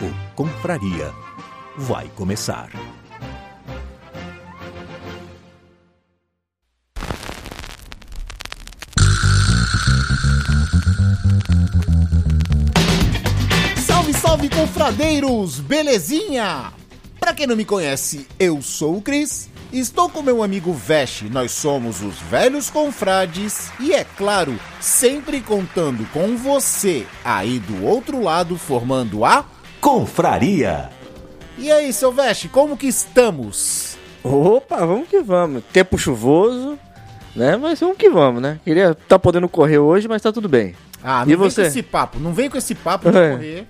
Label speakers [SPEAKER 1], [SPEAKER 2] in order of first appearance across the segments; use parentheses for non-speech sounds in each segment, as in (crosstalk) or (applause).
[SPEAKER 1] O Confraria vai começar.
[SPEAKER 2] Salve, salve, confradeiros! Belezinha? Pra quem não me conhece, eu sou o Cris. Estou com meu amigo Vesh, nós somos os velhos confrades e é claro, sempre contando com você aí do outro lado formando a
[SPEAKER 1] Confraria!
[SPEAKER 2] E aí, seu Vesh, como que estamos?
[SPEAKER 3] Opa, vamos que vamos. Tempo chuvoso, né? Mas vamos que vamos, né? Queria tá podendo correr hoje, mas tá tudo bem.
[SPEAKER 2] Ah, não
[SPEAKER 3] E
[SPEAKER 2] vem
[SPEAKER 3] você?
[SPEAKER 2] com esse papo, não vem com esse papo de
[SPEAKER 3] É.
[SPEAKER 2] correr.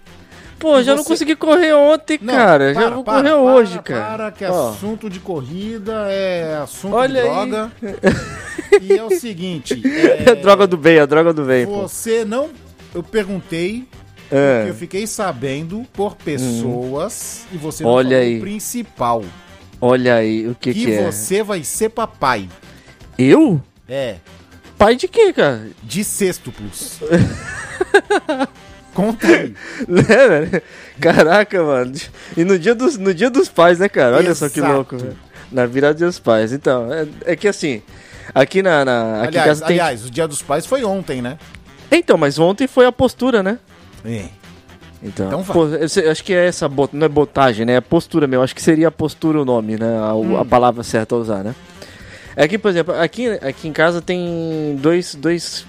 [SPEAKER 3] Pô,
[SPEAKER 2] E
[SPEAKER 3] já não
[SPEAKER 2] você-
[SPEAKER 3] consegui correr ontem,
[SPEAKER 2] Não,
[SPEAKER 3] cara. já
[SPEAKER 2] para,
[SPEAKER 3] vou
[SPEAKER 2] para,
[SPEAKER 3] correr
[SPEAKER 2] para,
[SPEAKER 3] hoje,
[SPEAKER 2] para,
[SPEAKER 3] cara.
[SPEAKER 2] Para, que
[SPEAKER 3] Ó,
[SPEAKER 2] assunto de corrida é assunto
[SPEAKER 3] Olha
[SPEAKER 2] de
[SPEAKER 3] aí.
[SPEAKER 2] droga. (laughs) e é o seguinte, é,
[SPEAKER 3] a droga do bem, a droga do bem, pô.
[SPEAKER 2] Você não. Eu perguntei,
[SPEAKER 3] É.
[SPEAKER 2] porque eu fiquei sabendo por pessoas, e você não
[SPEAKER 3] Olha aí.
[SPEAKER 2] o principal.
[SPEAKER 3] Olha aí, o que
[SPEAKER 2] Que,
[SPEAKER 3] que, é?
[SPEAKER 2] você vai ser papai.
[SPEAKER 3] Eu?
[SPEAKER 2] É,
[SPEAKER 3] Pai de quê, cara?
[SPEAKER 2] de sextuplos. (laughs) Conta aí.
[SPEAKER 3] Né, velho? Caraca, mano. E no dia dos, no dia dos pais, né, cara? Olha só que
[SPEAKER 2] Exato.
[SPEAKER 3] louco, velho. Na virada dos pais. Então, é, é que assim, aqui na. na aqui
[SPEAKER 2] aliás,
[SPEAKER 3] casa tem.
[SPEAKER 2] aliás, o dia dos pais foi ontem, né?
[SPEAKER 3] Então, mas ontem foi a postura, né?
[SPEAKER 2] É.
[SPEAKER 3] Então,
[SPEAKER 2] Então
[SPEAKER 3] pô, eu acho que é essa bot, não é botagem, né? É postura mesmo. Acho que seria postura o nome, né? A,
[SPEAKER 2] Hum.
[SPEAKER 3] a palavra certa a usar, né? É que, por exemplo, aqui, aqui em casa tem dois, dois,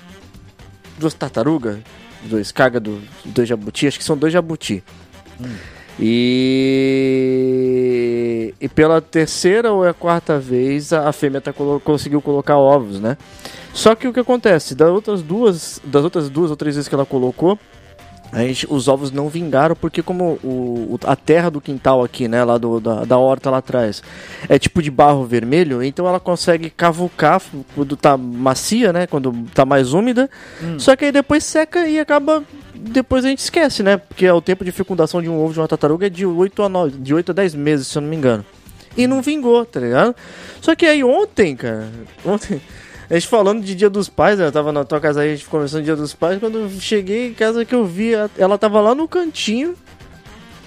[SPEAKER 3] duas tartarugas, dois caga do dois jabuti, acho que são dois jabuti.
[SPEAKER 2] Hum.
[SPEAKER 3] E e pela terceira ou é a quarta vez a, a fêmea tá colo- conseguiu colocar ovos, né? Só que o que acontece, das outras duas, das outras duas ou três vezes que ela colocou, a gente, os ovos não vingaram porque como o, a terra do quintal aqui, né, lá do, da, da horta lá atrás, é tipo de barro vermelho, então ela consegue cavucar quando tá macia, né, quando tá mais úmida, só que aí depois seca e acaba, depois a gente esquece, né, porque o tempo de fecundação de um ovo de uma tartaruga é de 8 a 9, de 8 a 10 meses, se eu não me engano. E não vingou, tá ligado? Só que aí ontem, cara, ontem, a gente falando de Dia dos Pais, né? Eu tava na tua casa aí, a gente conversando de Dia dos Pais. Quando eu cheguei em casa que eu vi, ela tava lá no cantinho,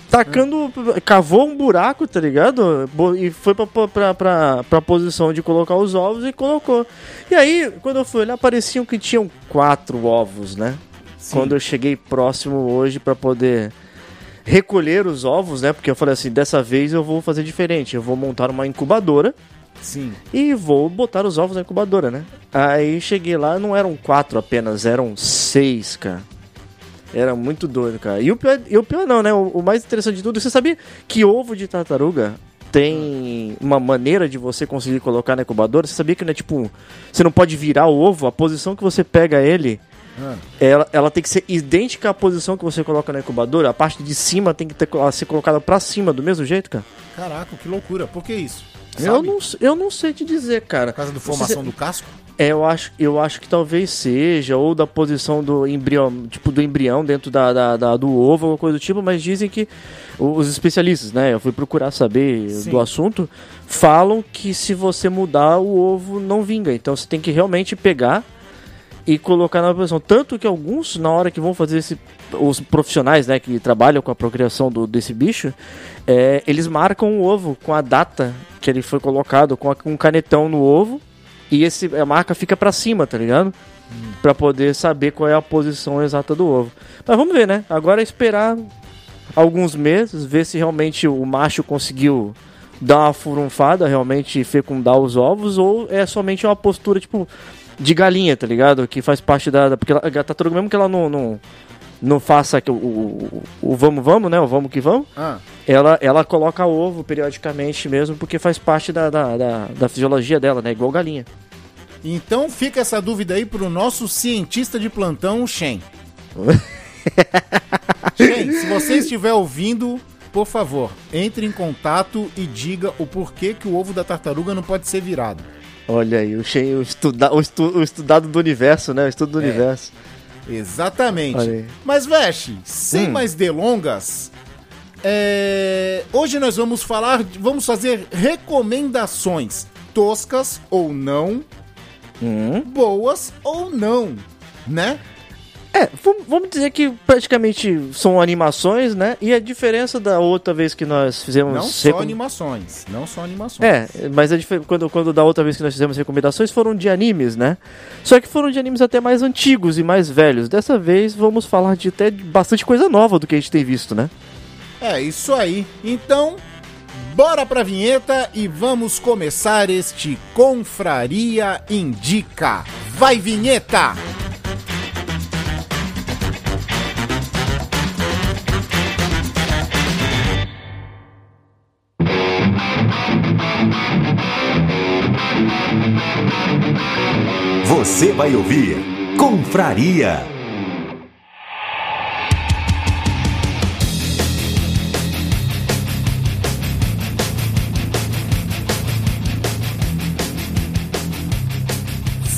[SPEAKER 3] tacando. cavou um buraco, tá ligado? E foi pra, pra, pra, pra, posição de colocar os ovos e colocou. E aí, quando eu fui olhar, pareciam que tinham quatro ovos, né? Quando eu cheguei próximo hoje pra poder recolher os ovos, né? Porque eu falei assim, dessa vez eu vou fazer diferente. Eu vou montar uma incubadora
[SPEAKER 2] Sim.
[SPEAKER 3] e vou botar os ovos na incubadora, né? Aí cheguei lá, não eram quatro apenas, eram seis, cara. Era muito doido, cara. E o pior, e o pior não, né? O, o mais interessante de tudo, você sabia que ovo de tartaruga tem uma maneira de você conseguir colocar na incubadora? Você sabia que não é tipo. Você não pode virar o ovo, a posição que você pega ele.
[SPEAKER 2] Ah.
[SPEAKER 3] Ela, ela tem que ser idêntica à posição que você coloca na incubadora. A parte de cima tem que ter, ser colocada pra cima do mesmo jeito, cara.
[SPEAKER 2] Caraca, que loucura. Por que isso?
[SPEAKER 3] Eu
[SPEAKER 2] Sabe?
[SPEAKER 3] não, eu não sei te dizer, cara.
[SPEAKER 2] Por causa da
[SPEAKER 3] Você-
[SPEAKER 2] formação do casco?
[SPEAKER 3] É, eu acho, eu acho que talvez seja, ou da posição do embrião, tipo, do embrião dentro da, da- da- do ovo, alguma coisa do tipo, mas dizem que os especialistas, né? Eu fui procurar saber
[SPEAKER 2] Sim.
[SPEAKER 3] do assunto, falam que se você mudar, o ovo não vinga. Então você tem que realmente pegar e colocar na posição. Tanto que alguns, na hora que vão fazer esse. Os profissionais, né, que trabalham com a procriação do, desse bicho, é, eles marcam o ovo com a data que ele foi colocado, com a- com um canetão no ovo. E esse, a marca fica pra cima, tá ligado? Pra poder saber qual é a posição exata do ovo. Mas vamos ver, né? Agora é esperar alguns meses, ver se realmente o macho conseguiu dar uma furunfada, realmente fecundar os ovos, ou é somente uma postura, tipo, de galinha, tá ligado? Que faz parte da. da porque ela, a tartaruga, mesmo que ela não, não, não faça o, o, o vamos, vamos, né? O vamos que vamos,
[SPEAKER 2] Ah,
[SPEAKER 3] ela, ela coloca ovo periodicamente mesmo, porque faz parte da, da, da, da fisiologia dela, né? Igual galinha.
[SPEAKER 2] então fica essa dúvida aí pro nosso cientista de plantão, o Shen. (laughs) Shen, se você estiver ouvindo, por favor, entre em contato e diga o porquê que o ovo da tartaruga não pode ser virado.
[SPEAKER 3] Olha aí, o, cheio, o, estuda, o, estu, o estudado do universo, né? O estudo do
[SPEAKER 2] É.
[SPEAKER 3] universo.
[SPEAKER 2] Exatamente. Mas, Veste, sem
[SPEAKER 3] Hum.
[SPEAKER 2] mais delongas, é, hoje nós vamos falar, vamos fazer recomendações toscas ou não,
[SPEAKER 3] Hum.
[SPEAKER 2] boas ou não, né?
[SPEAKER 3] É, vamos- dizer que praticamente são animações, né? E a diferença da outra vez que nós fizemos.
[SPEAKER 2] Não só animações, não só animações.
[SPEAKER 3] É, mas a quando, quando da outra vez que nós fizemos recomendações foram de animes, né? Só que foram de animes até mais antigos e mais velhos. Dessa vez vamos falar de até bastante coisa nova do que a gente tem visto, né?
[SPEAKER 2] É isso aí. Então, bora pra vinheta e vamos começar este Confraria Indica. Vai, vinheta!
[SPEAKER 1] Você vai ouvir Confraria.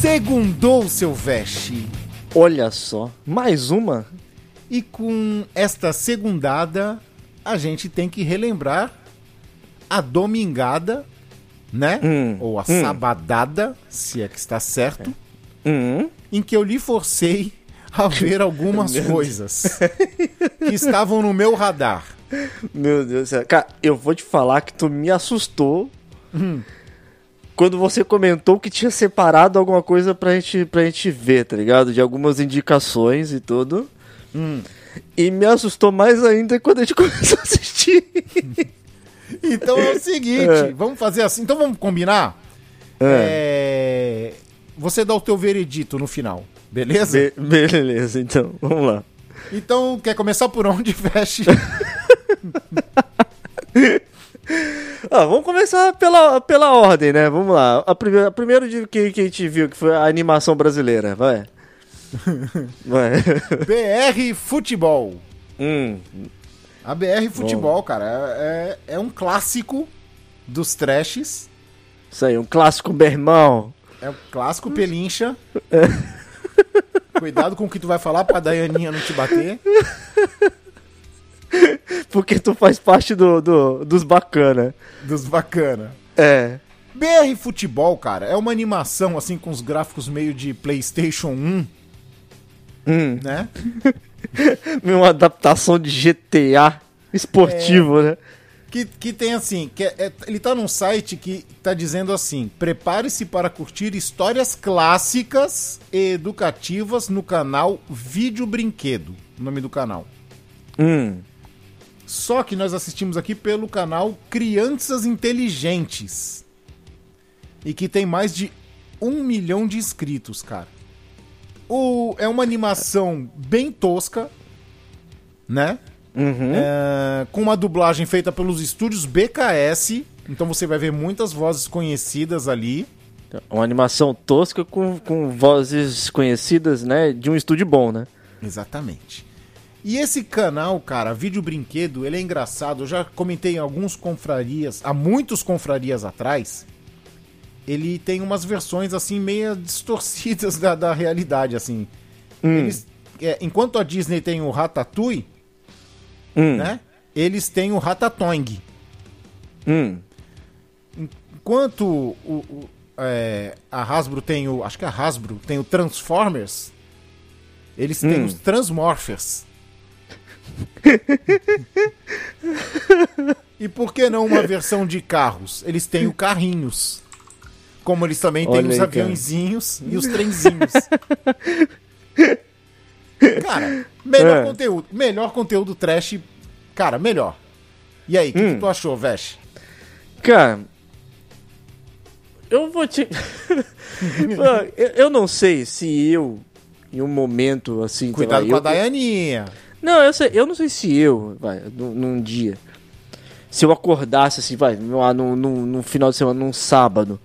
[SPEAKER 2] Segundou, seu veste.
[SPEAKER 3] Olha só, mais uma.
[SPEAKER 2] E com esta segundada, a gente tem que relembrar a domingada, né?
[SPEAKER 3] Hum,
[SPEAKER 2] Ou a
[SPEAKER 3] hum.
[SPEAKER 2] sabadada, se é que está certo,
[SPEAKER 3] Hum,
[SPEAKER 2] em que eu lhe forcei a ver algumas (laughs) coisas que estavam no meu radar.
[SPEAKER 3] meu Deus do céu. Cara, eu vou te falar que tu me assustou quando você comentou que tinha separado alguma coisa pra gente, pra gente ver, tá ligado? De algumas indicações e tudo. E me assustou mais ainda quando a gente (laughs) começou a assistir.
[SPEAKER 2] Então é o seguinte,
[SPEAKER 3] É.
[SPEAKER 2] vamos fazer assim. Então vamos combinar? É, Você dá o teu veredito no final, beleza?
[SPEAKER 3] Be- beleza, então, vamos lá.
[SPEAKER 2] Então, quer começar por onde, (laughs) Feche?
[SPEAKER 3] Ah, (laughs) vamos começar pela, pela ordem, né? Vamos lá. A primeira, a primeira de, que, que a gente viu, que foi a animação brasileira, vai. Vai. (laughs)
[SPEAKER 2] BR Futebol.
[SPEAKER 3] hum,
[SPEAKER 2] A BR Futebol, cara, é, é um clássico dos trashes.
[SPEAKER 3] isso aí, um clássico bermão.
[SPEAKER 2] É o clássico pelincha. Cuidado com o que tu vai falar pra Daianinha não te bater.
[SPEAKER 3] Porque tu faz parte do, do- dos bacana.
[SPEAKER 2] Dos bacana.
[SPEAKER 3] É.
[SPEAKER 2] BR Futebol, cara, é uma animação assim com os gráficos meio de PlayStation 1,
[SPEAKER 3] Hum,
[SPEAKER 2] né? (laughs)
[SPEAKER 3] uma adaptação de GTA esportivo, né?
[SPEAKER 2] Que, que tem assim, que é- é- ele tá num site que tá dizendo assim: prepare-se para curtir histórias clássicas e educativas no canal Vídeo Brinquedo, o nome do canal.
[SPEAKER 3] Hum,
[SPEAKER 2] Só que nós assistimos aqui pelo canal Crianças Inteligentes. E que tem mais de um milhão de inscritos, cara. O, é uma animação bem tosca, né?
[SPEAKER 3] Uhum.
[SPEAKER 2] É, com uma dublagem feita pelos estúdios BKS. Então você vai ver muitas vozes conhecidas ali.
[SPEAKER 3] Uma animação tosca com, com vozes conhecidas, né? De um estúdio bom, né?
[SPEAKER 2] Exatamente. E esse canal, cara, Vídeo Brinquedo, ele é engraçado. Eu já comentei em alguns confrarias, há muitos confrarias atrás. Ele tem umas versões assim meio (laughs) distorcidas da, da realidade, assim. Eles, é, enquanto a Disney tem o Ratatouille,
[SPEAKER 3] Hum,
[SPEAKER 2] né? Eles têm o Ratatouille.
[SPEAKER 3] hum.
[SPEAKER 2] Enquanto o, o- é, a Hasbro tem o. Acho que a Hasbro tem o Transformers. Eles têm
[SPEAKER 3] Hum.
[SPEAKER 2] os Transmorphers. e por que não uma versão de carros? Eles têm o Carrinhos. Como eles também têm
[SPEAKER 3] Olha
[SPEAKER 2] os
[SPEAKER 3] aí, cara.
[SPEAKER 2] aviãozinhos e os trenzinhos. (laughs) cara, melhor
[SPEAKER 3] É.
[SPEAKER 2] conteúdo. Melhor conteúdo trash Cara, melhor. E aí, o que,
[SPEAKER 3] Hum.
[SPEAKER 2] que tu achou, Vesh?
[SPEAKER 3] Cara, eu vou te. (laughs) Eu, não sei se eu, em um momento assim.
[SPEAKER 2] Cuidado
[SPEAKER 3] lá,
[SPEAKER 2] com a
[SPEAKER 3] eu-
[SPEAKER 2] Dayaninha.
[SPEAKER 3] Não, eu, sei, eu não sei se eu, vai, num, num dia, se eu acordasse assim, vai, no, no, no final de semana, num sábado,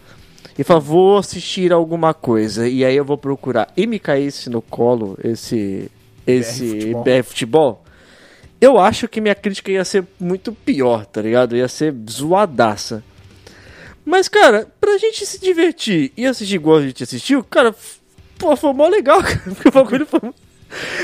[SPEAKER 3] e falar, vou assistir alguma coisa, e aí eu vou procurar, e me caísse no colo esse, esse
[SPEAKER 2] futebol.
[SPEAKER 3] BR futebol, eu acho que minha crítica ia ser muito pior, tá ligado? Ia ser zoadaça. Mas, cara, pra gente se divertir e assistir igual a gente assistiu, cara, pô, foi mó legal, (laughs) cara. Porque o bagulho foi.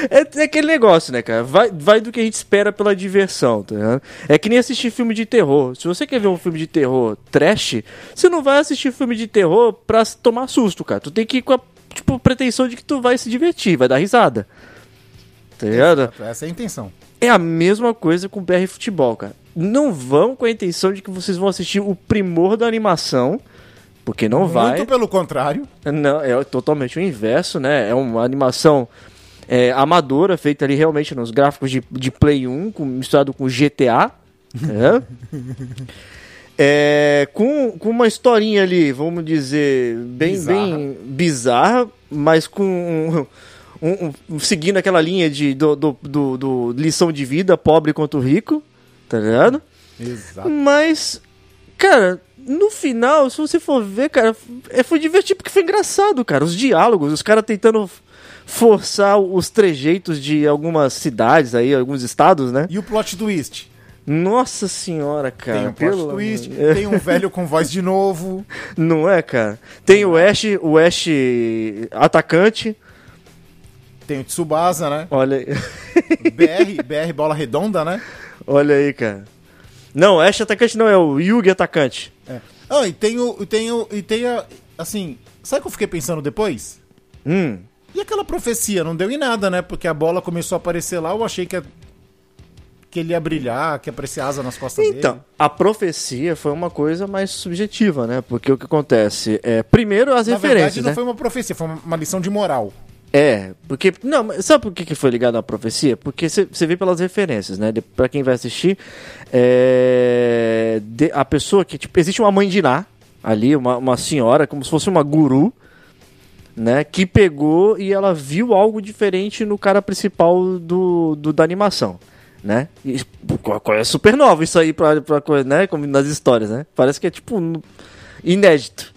[SPEAKER 3] É, é aquele negócio, né, cara? Vai, vai do que a gente espera pela diversão, tá ligado? É que nem assistir filme de terror. Se você quer ver um filme de terror trash, você não vai assistir filme de terror pra tomar susto, cara. Tu tem que ir com a tipo, pretensão de que tu vai se divertir, vai dar risada. Tá ligado?
[SPEAKER 2] Essa é a intenção.
[SPEAKER 3] É a mesma coisa com o BR Futebol, cara. Não vão com a intenção de que vocês vão assistir o primor da animação, porque não vai.
[SPEAKER 2] Muito pelo contrário.
[SPEAKER 3] Não, é totalmente o inverso, né? É uma animação é, amadora, feita ali realmente nos gráficos de, de Play 1, com, misturado com GTA. né? (laughs) É, com, com uma historinha ali, vamos dizer, bem
[SPEAKER 2] Bizarra.
[SPEAKER 3] bem bizarra, mas com um- um- um- seguindo aquela linha de do, do, do- do lição de vida, pobre quanto rico, tá ligado?
[SPEAKER 2] Exato.
[SPEAKER 3] Mas, cara, no final, se você for ver, cara, é, foi divertido porque foi engraçado, cara. Os diálogos, os caras tentando forçar os trejeitos de algumas cidades aí, alguns estados, né?
[SPEAKER 2] E o plot twist?
[SPEAKER 3] Nossa senhora, cara.
[SPEAKER 2] tem um plot
[SPEAKER 3] pelo
[SPEAKER 2] twist, tem um velho com voz de novo. (laughs)
[SPEAKER 3] Não é, cara? Tem o Ash, o Ash atacante.
[SPEAKER 2] Tem o Tsubasa, né?
[SPEAKER 3] Olha aí. (laughs)
[SPEAKER 2] BR, BR bola redonda, né?
[SPEAKER 3] Olha aí, cara. Não, Ash atacante não, é o Yugi atacante.
[SPEAKER 2] É. Ah, e tem o. E tem o. E tem a. Assim, sabe o que eu fiquei pensando depois?
[SPEAKER 3] Hum.
[SPEAKER 2] E aquela profecia? Não deu em nada, né? Porque a bola começou a aparecer lá, eu achei que, ia- que ele ia brilhar, que ia aparecer asa nas costas
[SPEAKER 3] Então,
[SPEAKER 2] dele.
[SPEAKER 3] a profecia foi uma coisa mais subjetiva, né? Porque o que acontece? É, primeiro, as
[SPEAKER 2] Na verdade,
[SPEAKER 3] referências,
[SPEAKER 2] não
[SPEAKER 3] né?
[SPEAKER 2] foi uma profecia, foi uma, lição de moral.
[SPEAKER 3] É, porque. Não, sabe por que, que foi ligado à profecia? Porque você vê pelas referências, né? Pra quem vai assistir, é, de- a pessoa que. Tipo, existe uma mãe de Ná ali, uma, uma senhora, como se fosse uma guru, né? Que pegou e ela viu algo diferente no cara principal do, do da animação. Né? E, é super novo isso aí pra, pra coisa, né? Como nas histórias, né? Parece que é tipo inédito.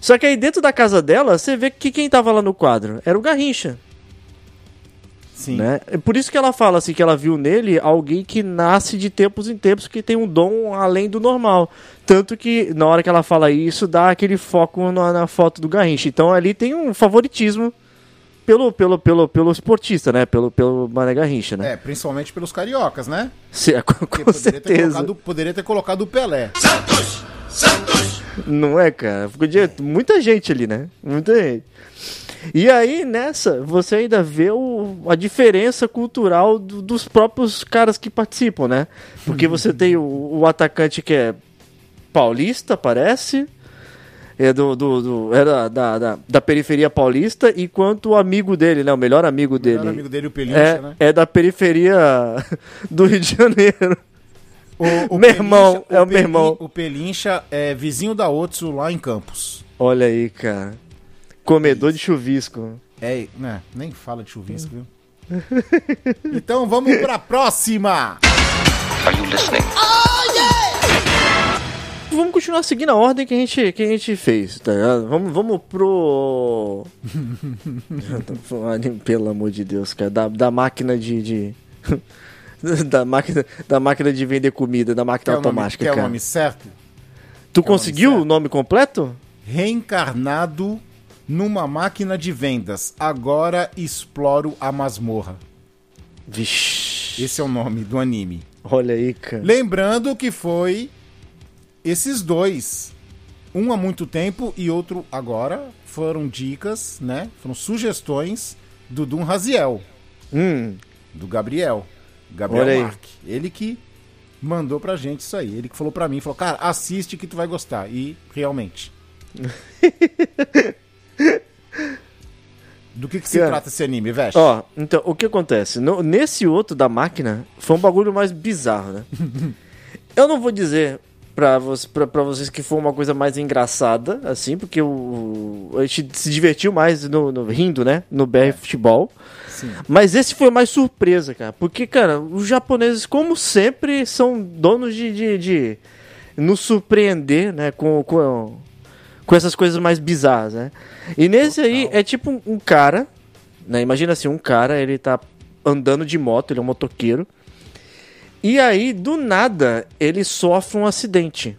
[SPEAKER 3] Só que aí dentro da casa dela, você vê que quem tava lá no quadro era o Garrincha,
[SPEAKER 2] Sim.
[SPEAKER 3] né? É por isso que ela fala assim que ela viu nele alguém que nasce de tempos em tempos que tem um dom além do normal. Tanto que na hora que ela fala isso, dá aquele foco na, na foto do Garrincha. Então ali tem um favoritismo pelo pelo pelo pelo esportista, né? Pelo pelo Mané Garrincha, né?
[SPEAKER 2] É, principalmente pelos cariocas, né?
[SPEAKER 3] Se- (laughs) com
[SPEAKER 2] Porque
[SPEAKER 3] com
[SPEAKER 2] poderia ter,
[SPEAKER 3] certeza.
[SPEAKER 2] colocado, poderia ter colocado o Pelé.
[SPEAKER 3] Não é, cara? Ficou de... Muita gente ali, né? Muita gente. E aí, nessa, você ainda vê o... a diferença cultural do- dos próprios caras que participam, né? Porque você tem o, o atacante que é paulista, parece. É do, do, do- é da, da, da, da periferia paulista, enquanto o amigo dele, né? O melhor amigo
[SPEAKER 2] O
[SPEAKER 3] dele.
[SPEAKER 2] melhor amigo dele, o Pelincha,
[SPEAKER 3] é,
[SPEAKER 2] né?
[SPEAKER 3] é da periferia (laughs) do Rio de Janeiro.
[SPEAKER 2] O, (laughs)
[SPEAKER 3] Meu irmão, é o meu
[SPEAKER 2] Pelin-
[SPEAKER 3] irmão.
[SPEAKER 2] O Pelincha é vizinho da Otsu lá em Campos.
[SPEAKER 3] Olha aí, cara. Comedor de chuvisco.
[SPEAKER 2] É, né? Nem fala de chuvisco, viu? (laughs) então vamos pra próxima!
[SPEAKER 3] Vamos continuar seguindo a ordem que a gente, que a gente fez, tá ligado? Vamos, vamos pro. (laughs) Pelo amor de Deus, cara. Da, da máquina de. de- (laughs) da, máquina, da máquina de vender comida, da máquina
[SPEAKER 2] Quer o nome,
[SPEAKER 3] automática,
[SPEAKER 2] quer o
[SPEAKER 3] cara.
[SPEAKER 2] nome certo?
[SPEAKER 3] tu
[SPEAKER 2] quer o nome
[SPEAKER 3] conseguiu
[SPEAKER 2] certo?
[SPEAKER 3] o nome completo?
[SPEAKER 2] Reencarnado numa máquina de vendas. Agora exploro a masmorra.
[SPEAKER 3] Vixe.
[SPEAKER 2] Esse é o nome do anime.
[SPEAKER 3] Olha aí, cara.
[SPEAKER 2] Lembrando que foi esses dois. Um há muito tempo e outro agora. Foram dicas, né? Foram sugestões do Dum Raziel,
[SPEAKER 3] Hum,
[SPEAKER 2] do Gabriel. Gabriel
[SPEAKER 3] Olha aí.
[SPEAKER 2] Mark. Ele que mandou pra gente isso aí. Ele que falou pra mim, falou, cara, assiste que tu vai gostar. E realmente. (laughs) Do que, que se
[SPEAKER 3] Cara,
[SPEAKER 2] trata esse anime, Veste?
[SPEAKER 3] Ó, então, o que acontece? No- nesse outro da máquina, foi um bagulho mais bizarro, né? (laughs) Eu não vou dizer pra, pra, pra vocês que foi uma coisa mais engraçada, assim, porque o, a gente se divertiu mais no, no- rindo, né? No BR Futebol.
[SPEAKER 2] Sim.
[SPEAKER 3] Mas esse foi mais surpresa, cara. Porque, cara, os japoneses, como sempre, são donos de, de, de nos surpreender, né? Com, com, com essas coisas mais bizarras, né? E nesse aí é tipo um, cara, né? Imagina assim, um cara, ele tá andando de moto, ele é um motoqueiro. E aí, do nada, ele sofre um acidente.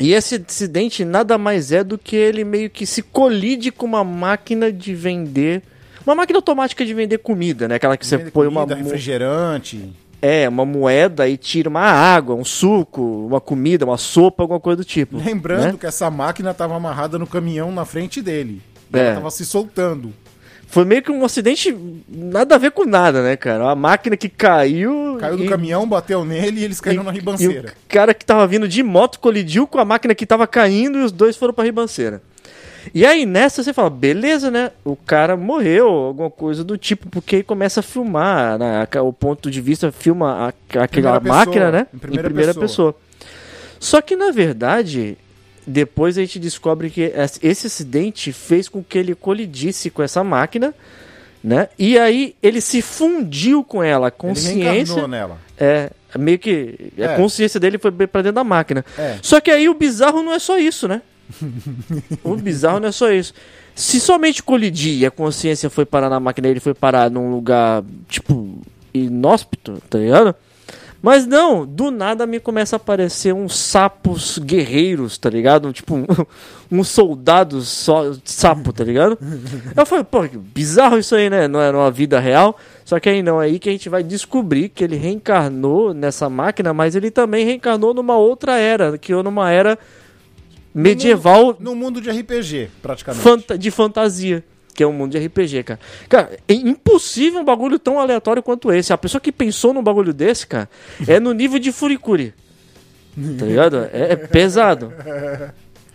[SPEAKER 3] E esse acidente nada mais é do que ele meio que se colide com uma máquina de vender. Uma máquina automática de vender comida, né? Aquela que você põe
[SPEAKER 2] comida,
[SPEAKER 3] uma.
[SPEAKER 2] refrigerante.
[SPEAKER 3] É, uma moeda e tira uma água, um suco, uma comida, uma sopa, alguma coisa do tipo.
[SPEAKER 2] Lembrando
[SPEAKER 3] né?
[SPEAKER 2] que essa máquina estava amarrada no caminhão na frente dele. E
[SPEAKER 3] É.
[SPEAKER 2] Ela tava se soltando.
[SPEAKER 3] Foi meio que um acidente nada a ver com nada, né, cara? Uma máquina que caiu.
[SPEAKER 2] Caiu do
[SPEAKER 3] e-
[SPEAKER 2] caminhão, bateu nele e eles caíram na
[SPEAKER 3] E
[SPEAKER 2] ribanceira.
[SPEAKER 3] o cara que tava vindo de moto colidiu com a máquina que tava caindo e os dois foram pra ribanceira. E aí nessa você fala, beleza, né? O cara morreu, alguma coisa do tipo, porque aí começa a filmar, né? O ponto de vista filma a- aquela
[SPEAKER 2] Primeira pessoa,
[SPEAKER 3] máquina, né?
[SPEAKER 2] em primeira
[SPEAKER 3] pessoa. Só que na verdade, depois a gente descobre que es- esse acidente fez com que ele colidisse com essa máquina, né? E aí ele se fundiu com ela,
[SPEAKER 2] Ele
[SPEAKER 3] consciência.
[SPEAKER 2] reencarnou nela.
[SPEAKER 3] É, meio que a
[SPEAKER 2] É.
[SPEAKER 3] consciência dele foi pra dentro da máquina.
[SPEAKER 2] É.
[SPEAKER 3] Só que aí o bizarro não é só isso, né? O bizarro não é só isso. Se somente colidir e a consciência foi parar na máquina ele foi parar num lugar, tipo, inóspito, tá ligado? Mas não, do nada me começa a aparecer uns sapos guerreiros, tá ligado? Tipo, um, (laughs) uns soldados só, sapo, tá ligado? Eu falei, pô, que bizarro isso aí, né? Não é numa vida real. Só que aí não, é aí que a gente vai descobrir que ele reencarnou nessa máquina, mas ele também reencarnou numa outra era, que é numa era medieval
[SPEAKER 2] No mundo de RPG, praticamente.
[SPEAKER 3] fanta- de fantasia. Que é um mundo de RPG, cara. Cara, é impossível um bagulho tão aleatório quanto esse. A pessoa que pensou num bagulho desse, cara, (laughs) é no nível de Furikuri. Tá ligado? É, é pesado.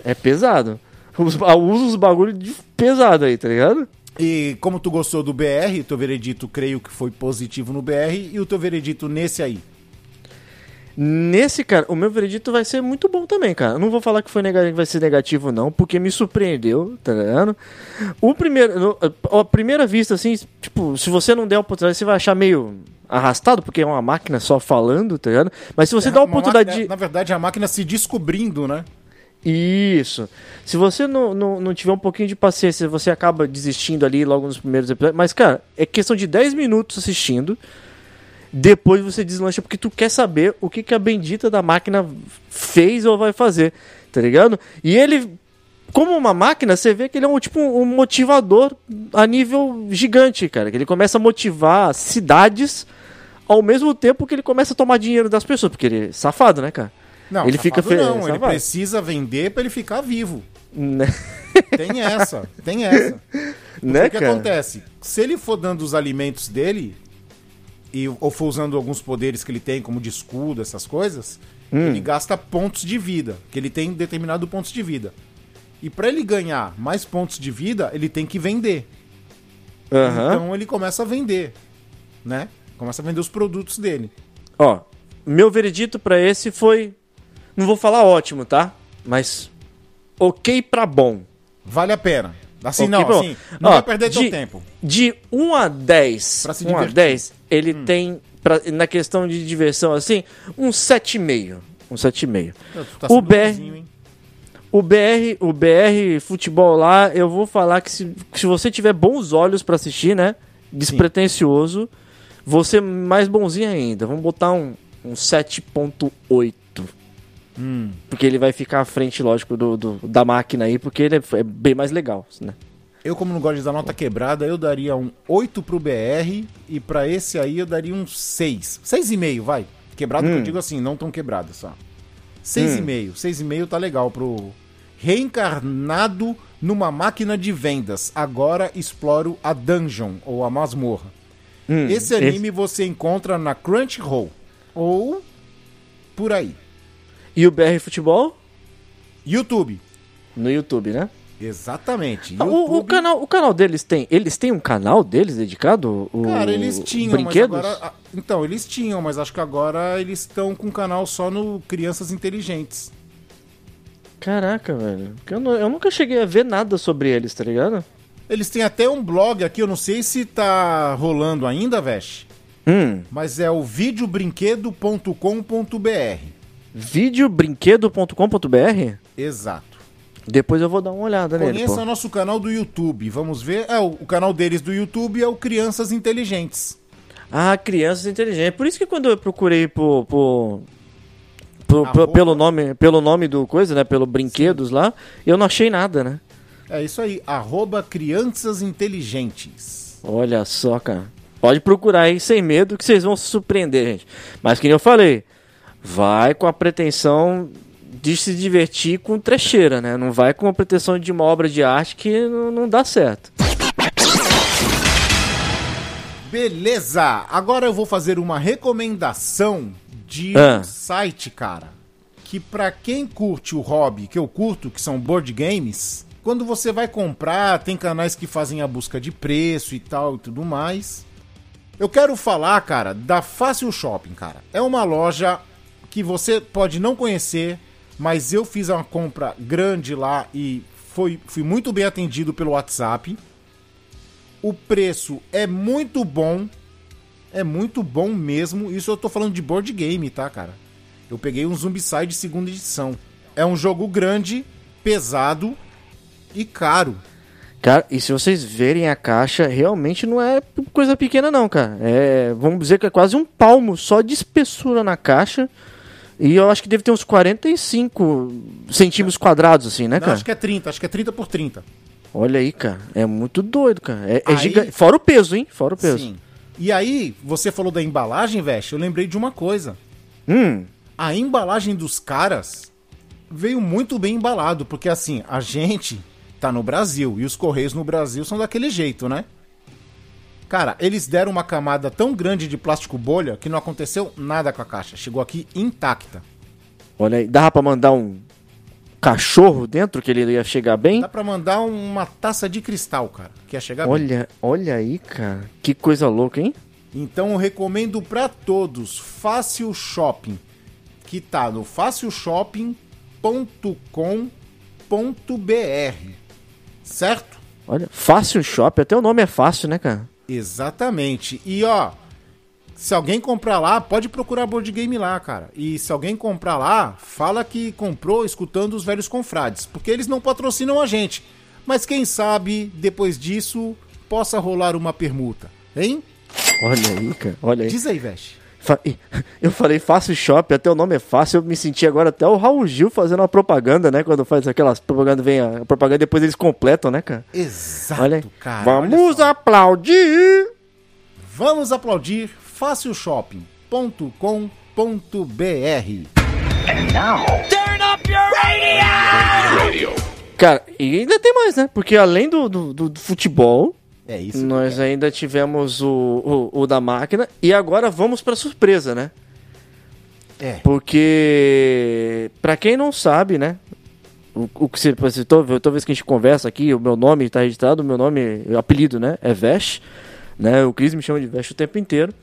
[SPEAKER 3] É pesado. Usa os bagulhos de pesado aí, tá ligado?
[SPEAKER 2] E como tu gostou do BR, teu veredito creio que foi positivo no BR, e o teu veredito nesse aí?
[SPEAKER 3] Nesse, cara, o meu veredito vai ser muito bom também, cara. Eu não vou falar que foi negativo, vai ser negativo, não, porque me surpreendeu, tá ligado? O primeiro. no- A primeira vista, assim, tipo, se você não der a oportunidade, você vai achar meio arrastado, porque é uma máquina só falando, tá ligado? Mas se você dá a
[SPEAKER 2] É
[SPEAKER 3] oportunidade
[SPEAKER 2] máquina-
[SPEAKER 3] de.
[SPEAKER 2] Na verdade, a máquina se descobrindo, né?
[SPEAKER 3] Isso. Se você não, não, não tiver um pouquinho de paciência, você acaba desistindo ali logo nos primeiros episódios. Mas, cara, é questão de 10 minutos assistindo. Depois você deslancha porque tu quer saber o que, que a bendita da máquina fez ou vai fazer. Tá ligado? E ele, como uma máquina, você vê que ele é um tipo um motivador a nível gigante, cara. Que ele começa a motivar cidades ao mesmo tempo que ele começa a tomar dinheiro das pessoas. Porque ele é safado, né, cara?
[SPEAKER 2] Não,
[SPEAKER 3] ele fica
[SPEAKER 2] não, ele precisa vender pra ele ficar vivo.
[SPEAKER 3] Né, (laughs)
[SPEAKER 2] Tem essa, tem essa.
[SPEAKER 3] né
[SPEAKER 2] o que
[SPEAKER 3] cara?
[SPEAKER 2] acontece? Se ele for dando os alimentos dele, e, ou for usando alguns poderes que ele tem, como de escudo, essas coisas,
[SPEAKER 3] Hum.
[SPEAKER 2] ele gasta pontos de vida, que ele tem determinado pontos de vida. E pra ele ganhar mais pontos de vida, ele tem que vender.
[SPEAKER 3] Aham.
[SPEAKER 2] Então ele começa a vender, né? Começa a vender os produtos dele.
[SPEAKER 3] Ó, meu veredito pra esse foi. Não vou falar ótimo, tá? Mas. Ok pra bom.
[SPEAKER 2] Vale a pena. Assim
[SPEAKER 3] Ok,
[SPEAKER 2] não, assim, não
[SPEAKER 3] Ó,
[SPEAKER 2] vai perder
[SPEAKER 3] de-
[SPEAKER 2] tempo.
[SPEAKER 3] De 1 a 10.
[SPEAKER 2] Pra se
[SPEAKER 3] 1 a
[SPEAKER 2] divertir.
[SPEAKER 3] 10, ele tem. pra- na questão de diversão, assim, um 7,5. Um 7,5.
[SPEAKER 2] Tu tá
[SPEAKER 3] o BR? O BR, o BR futebol lá, eu vou falar que se, se você tiver bons olhos pra assistir, né? Despretensioso, você mais bonzinho ainda. Vamos botar um, um 7.8.
[SPEAKER 2] Hum.
[SPEAKER 3] Porque ele vai ficar à frente, lógico, do, do- da máquina aí, porque ele é, é bem mais legal, né?
[SPEAKER 2] Eu, como não gosto de dar nota quebrada, eu daria um 8 pro BR e pra esse aí eu daria um 6. 6,5, vai. Quebrado que eu digo assim, não tão quebrado só. 6,5. 6,5 tá legal pro reencarnado numa máquina de vendas. Agora exploro a dungeon ou a masmorra.
[SPEAKER 3] Hum,
[SPEAKER 2] esse anime você encontra na Crunchyroll ou por aí.
[SPEAKER 3] E o BR futebol?
[SPEAKER 2] YouTube.
[SPEAKER 3] No YouTube, né?
[SPEAKER 2] Exatamente.
[SPEAKER 3] Ah, O, o
[SPEAKER 2] YouTube-
[SPEAKER 3] canal, o canal deles tem. Eles têm um canal deles dedicado? O,
[SPEAKER 2] Cara, eles tinham,
[SPEAKER 3] brinquedos?
[SPEAKER 2] mas agora. ah, Então, eles tinham, mas acho que agora eles estão com um canal só no Crianças Inteligentes.
[SPEAKER 3] Caraca, velho. Eu, nu- eu nunca cheguei a ver nada sobre eles, tá ligado?
[SPEAKER 2] Eles têm até um blog aqui, eu não sei se tá rolando ainda, Vesh,
[SPEAKER 3] Hum.
[SPEAKER 2] mas é o videobrinquedo.com.br.
[SPEAKER 3] Videobrinquedo.com.br?
[SPEAKER 2] Exato.
[SPEAKER 3] Depois eu vou dar uma olhada nele,
[SPEAKER 2] Conheça o nosso canal do YouTube. Vamos ver. É, o, o canal deles do YouTube é o Crianças Inteligentes.
[SPEAKER 3] Ah, crianças inteligentes. É por isso que quando eu procurei por, por, pelo nome, pelo nome do coisa, né, pelo brinquedos lá, eu não achei nada, né?
[SPEAKER 2] É isso aí, arroba Crianças Inteligentes.
[SPEAKER 3] Olha só, cara. Pode procurar aí sem medo que vocês vão se surpreender, gente. Mas que nem eu falei, vai com a pretensão de se divertir com trecheira, né? Não vai com a pretensão de uma obra de arte que não, não dá certo.
[SPEAKER 2] Beleza! Agora eu vou fazer uma recomendação de
[SPEAKER 3] Ah.
[SPEAKER 2] um site, cara. Que pra quem curte o hobby que eu curto, que são board games, quando você vai comprar, tem canais que fazem a busca de preço e tal e tudo mais. Eu quero falar, cara, da Fácil Shopping, cara. É uma loja que você pode não conhecer, mas eu fiz uma compra grande lá e foi, fui muito bem atendido pelo WhatsApp. O preço é muito bom. É muito bom mesmo. Isso eu tô falando de board game, tá, cara? Eu peguei um Zombicide segunda edição. É um jogo grande, pesado e caro.
[SPEAKER 3] Cara, e se vocês verem a caixa, realmente não é coisa pequena não, cara. É, vamos dizer que é quase um palmo só de espessura na caixa. E eu acho que deve ter uns 45 centímetros quadrados, assim, né,
[SPEAKER 2] Não,
[SPEAKER 3] cara?
[SPEAKER 2] acho que é 30, acho que é 30 por 30.
[SPEAKER 3] Olha aí, cara. É muito doido, cara. É, é
[SPEAKER 2] Aí-
[SPEAKER 3] gigante. Fora o peso, hein? Fora o peso.
[SPEAKER 2] Sim. E aí, você falou da embalagem, Veste, eu lembrei de uma coisa.
[SPEAKER 3] Hum,
[SPEAKER 2] A embalagem dos caras veio muito bem embalado, porque assim, a gente tá no Brasil e os correios no Brasil são daquele jeito, né? Cara, eles deram uma camada tão grande de plástico bolha que não aconteceu nada com a caixa. Chegou aqui intacta.
[SPEAKER 3] olha aí. Dava pra mandar um cachorro dentro que ele ia chegar bem?
[SPEAKER 2] Dá pra mandar uma taça de cristal, cara, que ia chegar bem.
[SPEAKER 3] Olha, olha aí, cara. Que coisa louca, hein?
[SPEAKER 2] Então eu recomendo pra todos Fácil Shopping, que tá no facilshopping.com.br. Certo?
[SPEAKER 3] Olha, fácil shop, até o nome é fácil, né, cara?
[SPEAKER 2] Exatamente. E ó, se alguém comprar lá, pode procurar board game lá, cara. E se alguém comprar lá, fala que comprou escutando os velhos confrades, porque eles não patrocinam a gente. Mas quem sabe depois disso possa rolar uma permuta, hein?
[SPEAKER 3] Olha aí, cara. Olha aí.
[SPEAKER 2] Diz aí, Vesh. (laughs)
[SPEAKER 3] Eu falei fácil shop, até o nome é fácil. Eu me senti agora até o Raul Gil fazendo uma propaganda, né? Quando faz aquelas propagandas, vem a propaganda depois eles completam, né, cara?
[SPEAKER 2] Exato,
[SPEAKER 3] Olha
[SPEAKER 2] cara. olha
[SPEAKER 3] Vamos
[SPEAKER 2] só.
[SPEAKER 3] aplaudir!
[SPEAKER 2] Vamos aplaudir facilshopping.com.br.
[SPEAKER 3] Cara, e ainda tem mais, né? Porque além do, do, do- do futebol,
[SPEAKER 2] É isso. que
[SPEAKER 3] nós
[SPEAKER 2] é.
[SPEAKER 3] ainda tivemos o, o, o da máquina. E agora vamos pra surpresa, né?
[SPEAKER 2] É.
[SPEAKER 3] Porque, pra quem não sabe, né? O, o que você, você toda, vez que a gente conversa aqui, o meu nome tá registrado, o meu nome, o apelido, né? É Vesh. Né? O Cris me chama de Vesh o tempo inteiro.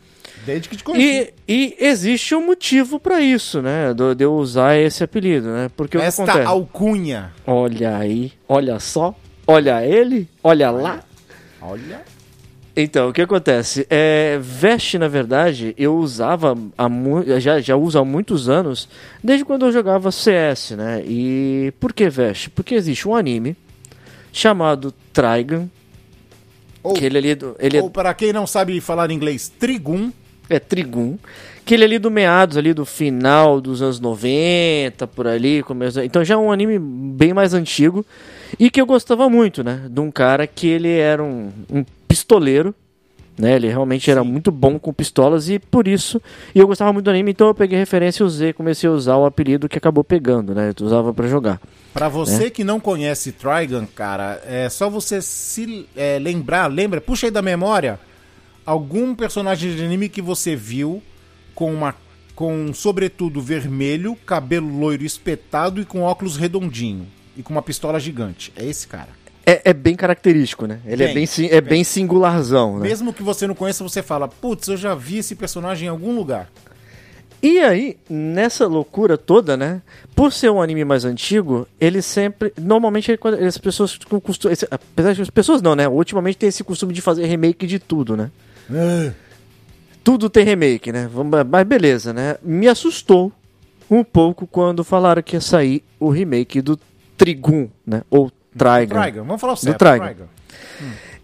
[SPEAKER 2] Desde que te conheci.
[SPEAKER 3] E, e existe um motivo pra isso, né? De eu usar esse apelido, né? Porque o que
[SPEAKER 2] Esta alcunha.
[SPEAKER 3] Olha aí, olha só, olha ele, olha lá.
[SPEAKER 2] Olha.
[SPEAKER 3] Então, o que acontece? É, veste, na verdade, eu usava há já, já uso há muitos anos, desde quando eu jogava CS, né? E por que veste? Porque existe um anime chamado Trigun,
[SPEAKER 2] Ou,
[SPEAKER 3] que ele ali é ele é,
[SPEAKER 2] ou para quem não sabe falar inglês, Trigum.
[SPEAKER 3] é Trigun, que ele é ali do meados ali do final dos anos 90, por ali, começo, então já é um anime bem mais antigo e que eu gostava muito, né? De um cara que ele era um, um pistoleiro, né? Ele realmente era muito bom com pistolas e por isso, e eu gostava muito do anime, então eu peguei referência e usei, comecei a usar o apelido que acabou pegando, né? Eu usava pra jogar.
[SPEAKER 2] Pra você que não conhece Trigun, cara, é só você se é, lembrar, lembra, puxa aí da memória algum personagem de anime que você viu com uma com um sobretudo vermelho, cabelo loiro espetado e com óculos redondinho. E com uma pistola gigante. É esse cara.
[SPEAKER 3] É, é bem característico, né? Ele é
[SPEAKER 2] Bem,
[SPEAKER 3] bem, si- é bem singularzão, né?
[SPEAKER 2] Mesmo que você não conheça, você fala, putz, eu já vi esse personagem em algum lugar.
[SPEAKER 3] E aí, nessa loucura toda, né? Por ser um anime mais antigo, ele sempre. Normalmente, ele- quando- as pessoas com costume. esse- Apesar de as pessoas não, né? Ultimamente tem esse costume de fazer remake de tudo, né? Tudo tem remake, né? Mas beleza, né? Me assustou um pouco quando falaram que ia sair o remake do Trigun, né? Ou Trigun.
[SPEAKER 2] Trigon, vamos falar o certo.
[SPEAKER 3] Trigon.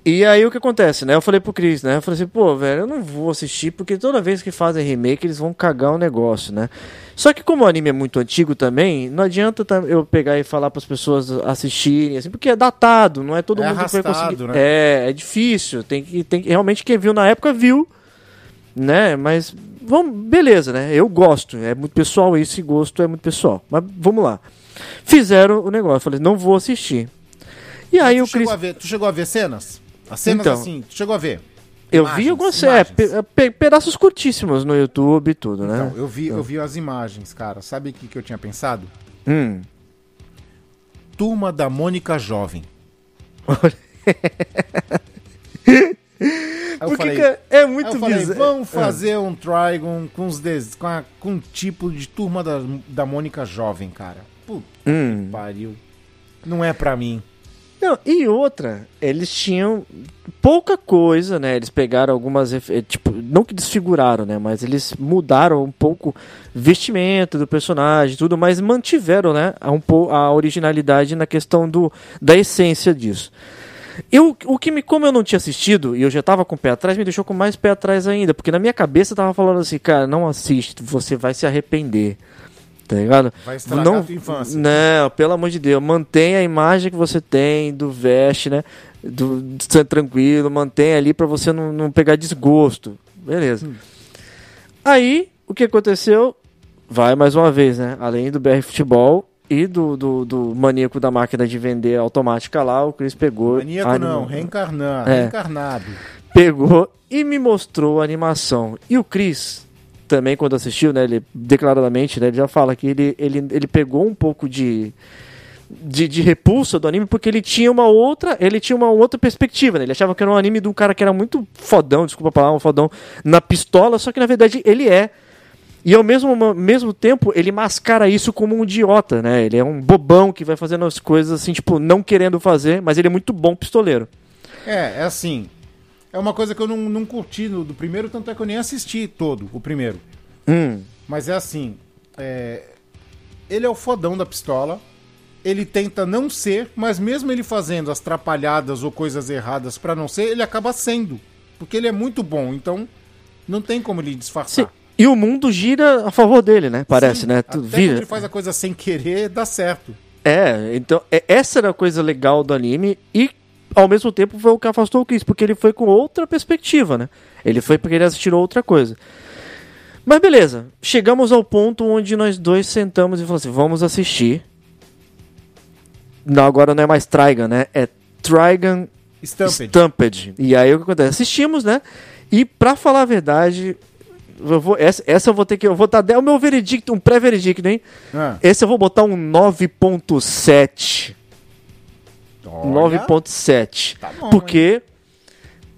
[SPEAKER 3] E aí o que acontece, né? Eu falei pro Chris, né? Eu falei assim, pô, velho, eu não vou assistir porque toda vez que fazem remake eles vão cagar o negócio, né? Só que como o anime é muito antigo também, não adianta eu pegar e falar para as pessoas assistirem, assim, porque é datado, não é todo
[SPEAKER 2] É
[SPEAKER 3] mundo que vai conseguir.
[SPEAKER 2] né?
[SPEAKER 3] É, é difícil, tem que, tem realmente quem viu na época viu, né? Mas vamos, beleza, né? Eu gosto, é muito pessoal isso, e gosto é muito pessoal. Mas vamos lá. Fizeram o negócio, eu falei, não vou assistir. E aí
[SPEAKER 2] tu,
[SPEAKER 3] o Chris
[SPEAKER 2] chegou a ver, tu chegou a ver cenas? As cenas
[SPEAKER 3] Então.
[SPEAKER 2] assim, tu chegou a ver?
[SPEAKER 3] Eu
[SPEAKER 2] Imagens,
[SPEAKER 3] vi algumas é, pe- pe- pedaços curtíssimos no YouTube e tudo, né?
[SPEAKER 2] Então, eu vi, eu vi as imagens, cara. Sabe o que, que eu tinha pensado?
[SPEAKER 3] Hum.
[SPEAKER 2] Turma da Mônica Jovem. (laughs)
[SPEAKER 3] Porque
[SPEAKER 2] falei,
[SPEAKER 3] é
[SPEAKER 2] aí
[SPEAKER 3] muito bizarro.
[SPEAKER 2] vamos fazer um Trigon com, os des... com, a- com um tipo de Turma da, da Mônica Jovem, cara. Puta
[SPEAKER 3] Hum.
[SPEAKER 2] que pariu. Não é pra mim.
[SPEAKER 3] Não, e outra, eles tinham pouca coisa, né? Eles pegaram algumas. eh, Tipo, não que desfiguraram, né? Mas eles mudaram um pouco o vestimento do personagem, tudo, mas mantiveram, né? A, um a originalidade na questão do, da essência disso. Eu, o que me, como eu não tinha assistido e eu já tava com o pé atrás, me deixou com mais pé atrás ainda, porque na minha cabeça tava falando assim, cara, não assiste, você vai se arrepender. Tá ligado?
[SPEAKER 2] Vai estragar
[SPEAKER 3] não,
[SPEAKER 2] a tua infância.
[SPEAKER 3] Não, pelo amor de Deus, mantenha a imagem que você tem do veste, né? Do, de ser tranquilo, mantenha ali pra você não, não pegar desgosto. Beleza. Aí, o que aconteceu? Vai mais uma vez, né? Além do BR Futebol e do, do, do maníaco da máquina de vender automática lá, o Chris pegou.
[SPEAKER 2] Maníaco não, reencarnado.
[SPEAKER 3] É.
[SPEAKER 2] Reencarnado.
[SPEAKER 3] pegou e me mostrou a animação. E o Chris, também quando assistiu, né, ele declaradamente, né, ele já fala que ele, ele, ele pegou um pouco de, de, de repulsa do anime porque ele tinha uma outra, ele tinha uma outra perspectiva, né? Ele achava que era um anime de um cara que era muito fodão, desculpa a palavra, um fodão na pistola, só que na verdade ele é. E ao mesmo, mo- mesmo tempo, ele mascara isso como um idiota, né? Ele é um bobão que vai fazendo as coisas assim, tipo, não querendo fazer, mas ele é muito bom pistoleiro.
[SPEAKER 2] É, é assim. É uma coisa que eu não, não curti no, do primeiro, tanto é que eu nem assisti todo o primeiro.
[SPEAKER 3] Hum.
[SPEAKER 2] Mas é assim. é, Ele é o fodão da pistola. Ele tenta não ser, mas mesmo ele fazendo as trapalhadas ou coisas erradas pra não ser, ele acaba sendo. Porque ele é muito bom, então não tem como ele disfarçar.
[SPEAKER 3] Sim. E o mundo gira a favor dele, né? Parece,
[SPEAKER 2] Sim,
[SPEAKER 3] né?
[SPEAKER 2] Até
[SPEAKER 3] Tu
[SPEAKER 2] quando
[SPEAKER 3] vira.
[SPEAKER 2] ele faz a coisa sem querer, dá certo.
[SPEAKER 3] É, então, é- essa era a coisa legal do anime e ao mesmo tempo foi o que afastou o Chris, porque ele foi com outra perspectiva, né? Ele foi porque ele assistiu outra coisa. Mas beleza, chegamos ao ponto onde nós dois sentamos e falamos assim: vamos assistir. Não, agora não é mais Trigun, né? É Trigun
[SPEAKER 2] Stampede.
[SPEAKER 3] Stampede. E aí o que acontece? Assistimos, né? E pra falar a verdade, eu vou, essa, essa eu vou ter que. Eu vou dar o meu veredicto, um pré-veredicto, hein?
[SPEAKER 2] Ah,
[SPEAKER 3] Esse eu vou botar um 9.7.
[SPEAKER 2] olha,
[SPEAKER 3] 9.7.
[SPEAKER 2] Tá bom,
[SPEAKER 3] Porque.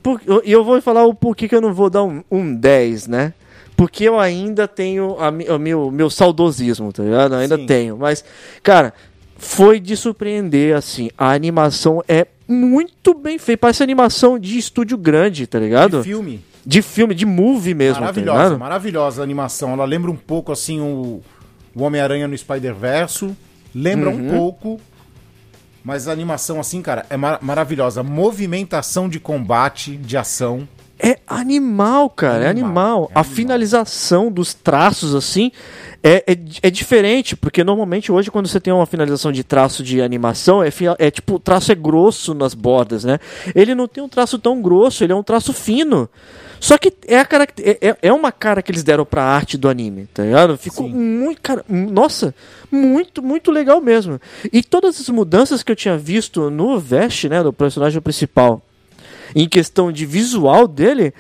[SPEAKER 3] por- E eu vou falar o porquê que eu não vou dar um, um 10, né? Porque eu ainda tenho a, o meu, meu saudosismo, tá ligado? Eu ainda
[SPEAKER 2] Sim.
[SPEAKER 3] tenho. Mas, cara, foi de surpreender, assim. A animação é muito bem feita. Parece animação de estúdio grande, tá ligado?
[SPEAKER 2] De filme.
[SPEAKER 3] De filme, de movie mesmo, tá
[SPEAKER 2] Maravilhosa,
[SPEAKER 3] ligado?
[SPEAKER 2] maravilhosa a animação. Ela lembra um pouco assim o, o Homem-Aranha no Spider-Verso. Lembra
[SPEAKER 3] Uhum.
[SPEAKER 2] um pouco. Mas a animação, assim, cara, é mar- maravilhosa. Movimentação de combate, de ação.
[SPEAKER 3] É animal, cara, é
[SPEAKER 2] Animal, é
[SPEAKER 3] a
[SPEAKER 2] animal.
[SPEAKER 3] finalização dos traços, assim, é, é, é diferente, porque normalmente hoje, quando você tem uma finalização de traço de animação, é, é tipo, o traço é grosso nas bordas, né? Ele não tem um traço tão grosso, ele é um traço fino. Só que é, a é, é- é uma cara que eles deram pra arte do anime, tá ligado? Ficou
[SPEAKER 2] Sim.
[SPEAKER 3] muito, cara, nossa, muito, muito legal mesmo. E todas as mudanças que eu tinha visto no Vest, né, do personagem principal, em questão de visual dele,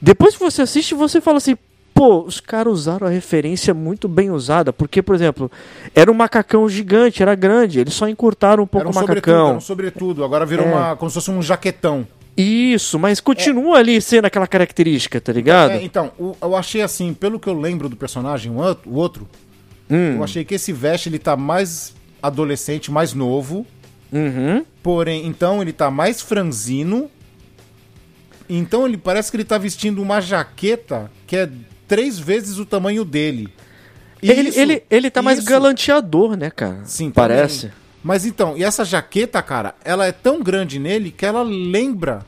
[SPEAKER 3] depois que você assiste, você fala assim, pô, os caras usaram a referência muito bem usada, porque, por exemplo, era um macacão gigante, era grande, eles só encurtaram um pouco
[SPEAKER 2] um
[SPEAKER 3] o
[SPEAKER 2] sobretudo,
[SPEAKER 3] macacão.
[SPEAKER 2] era um sobretudo. Agora virou
[SPEAKER 3] É.
[SPEAKER 2] uma, como se fosse um jaquetão.
[SPEAKER 3] Isso, mas continua ali sendo aquela característica, tá ligado?
[SPEAKER 2] É, então, o- eu achei assim, pelo que eu lembro do personagem, o outro,
[SPEAKER 3] Hum.
[SPEAKER 2] eu achei que esse Vest ele tá mais adolescente, mais novo.
[SPEAKER 3] Uhum.
[SPEAKER 2] Porém, então ele tá mais franzino. Então ele parece que ele tá vestindo uma jaqueta que é três vezes o tamanho dele.
[SPEAKER 3] Ele,
[SPEAKER 2] Isso-
[SPEAKER 3] ele, ele tá mais
[SPEAKER 2] isso-
[SPEAKER 3] galanteador, né, cara?
[SPEAKER 2] Sim,
[SPEAKER 3] parece.
[SPEAKER 2] também. Mas então, e essa jaqueta, cara, ela é tão grande nele que ela lembra.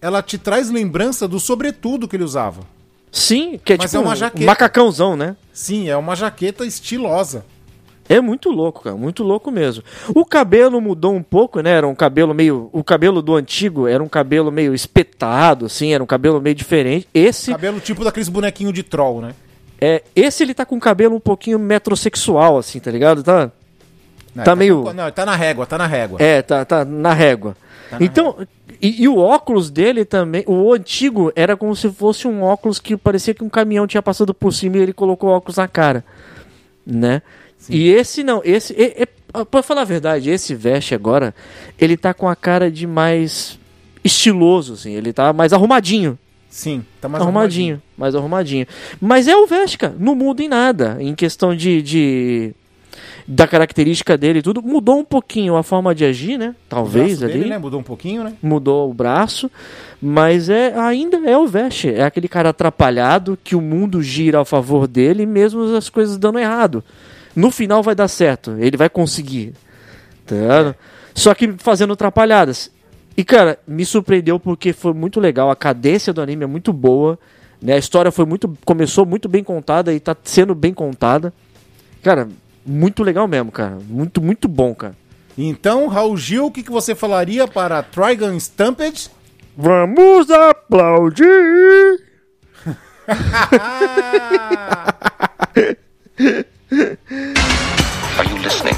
[SPEAKER 2] Ela te traz lembrança do sobretudo que ele usava.
[SPEAKER 3] Sim, que é
[SPEAKER 2] Mas
[SPEAKER 3] tipo
[SPEAKER 2] é uma
[SPEAKER 3] um
[SPEAKER 2] jaqueta.
[SPEAKER 3] macacãozão, né?
[SPEAKER 2] Sim, é uma jaqueta estilosa.
[SPEAKER 3] É muito louco, cara, muito louco mesmo. O cabelo mudou um pouco, né? Era um cabelo meio, o cabelo do antigo era um cabelo meio espetado, assim, era um cabelo meio diferente. Esse
[SPEAKER 2] Cabelo tipo daqueles bonequinhos de troll, né?
[SPEAKER 3] é, esse ele tá com o cabelo um pouquinho metrosexual, assim, tá ligado? Tá,
[SPEAKER 2] Não,
[SPEAKER 3] Tá meio-
[SPEAKER 2] com- Não, tá na régua, tá na régua.
[SPEAKER 3] é, tá, tá na régua.
[SPEAKER 2] Tá na
[SPEAKER 3] então, e, e o óculos dele também, o antigo era como se fosse um óculos que parecia que um caminhão tinha passado por cima e ele colocou o óculos na cara, né? E esse não, esse, é, é, pra falar a verdade, esse veste agora, ele tá com a cara de mais estiloso, assim, ele tá mais arrumadinho,
[SPEAKER 2] Sim, tá mais
[SPEAKER 3] arrumadinho, mais arrumadinho. Mas é o veste, cara, não muda em nada, em questão de, de da característica dele e tudo, mudou um pouquinho a forma de agir, né? Talvez ali
[SPEAKER 2] dele, né? Mudou um pouquinho, né?
[SPEAKER 3] mudou o braço, mas é ainda é o Vest, é aquele cara atrapalhado que o mundo gira a favor dele, mesmo as coisas dando errado. No final vai dar certo, ele vai conseguir. Tá ligado? Só que fazendo atrapalhadas. E cara, me surpreendeu porque foi muito legal, a cadência do anime é muito boa, né? A história foi muito começou muito bem contada e tá sendo bem contada. Cara, muito legal mesmo, cara. Muito muito bom, cara.
[SPEAKER 2] Então, Raul Gil, o que, que você falaria para Trigon Stampede?
[SPEAKER 3] Vamos aplaudir! (laughs) (laughs)
[SPEAKER 4] Are you listening?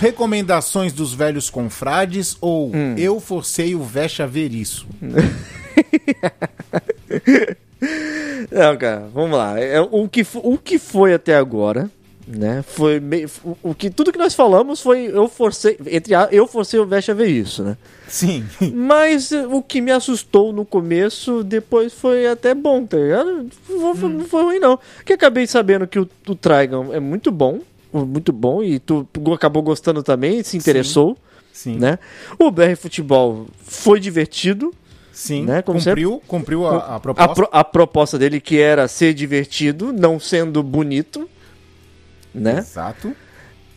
[SPEAKER 2] Recomendações dos velhos confrades ou
[SPEAKER 3] Hum.
[SPEAKER 2] eu forcei o Vest a ver isso? (laughs)
[SPEAKER 3] Não, cara, vamos lá. É, o, que, o que foi até agora, né? Foi meio, o, que tudo que nós falamos foi eu forcei, entre a, eu forcei o Vest a ver isso, né?
[SPEAKER 2] Sim. (laughs)
[SPEAKER 3] Mas o que me assustou no começo, depois foi até bom, tá ligado? Não foi, não foi ruim, não. Que acabei sabendo que o, o Trigon é muito bom, muito bom, e tu acabou gostando também, se interessou,
[SPEAKER 2] Sim.
[SPEAKER 3] né? O BR Futebol foi divertido,
[SPEAKER 2] Sim.
[SPEAKER 3] Né, como
[SPEAKER 2] cumpriu, cumpriu a, a
[SPEAKER 3] a,
[SPEAKER 2] proposta.
[SPEAKER 3] pro- a proposta dele que era ser divertido, não sendo bonito, né?
[SPEAKER 2] Exato.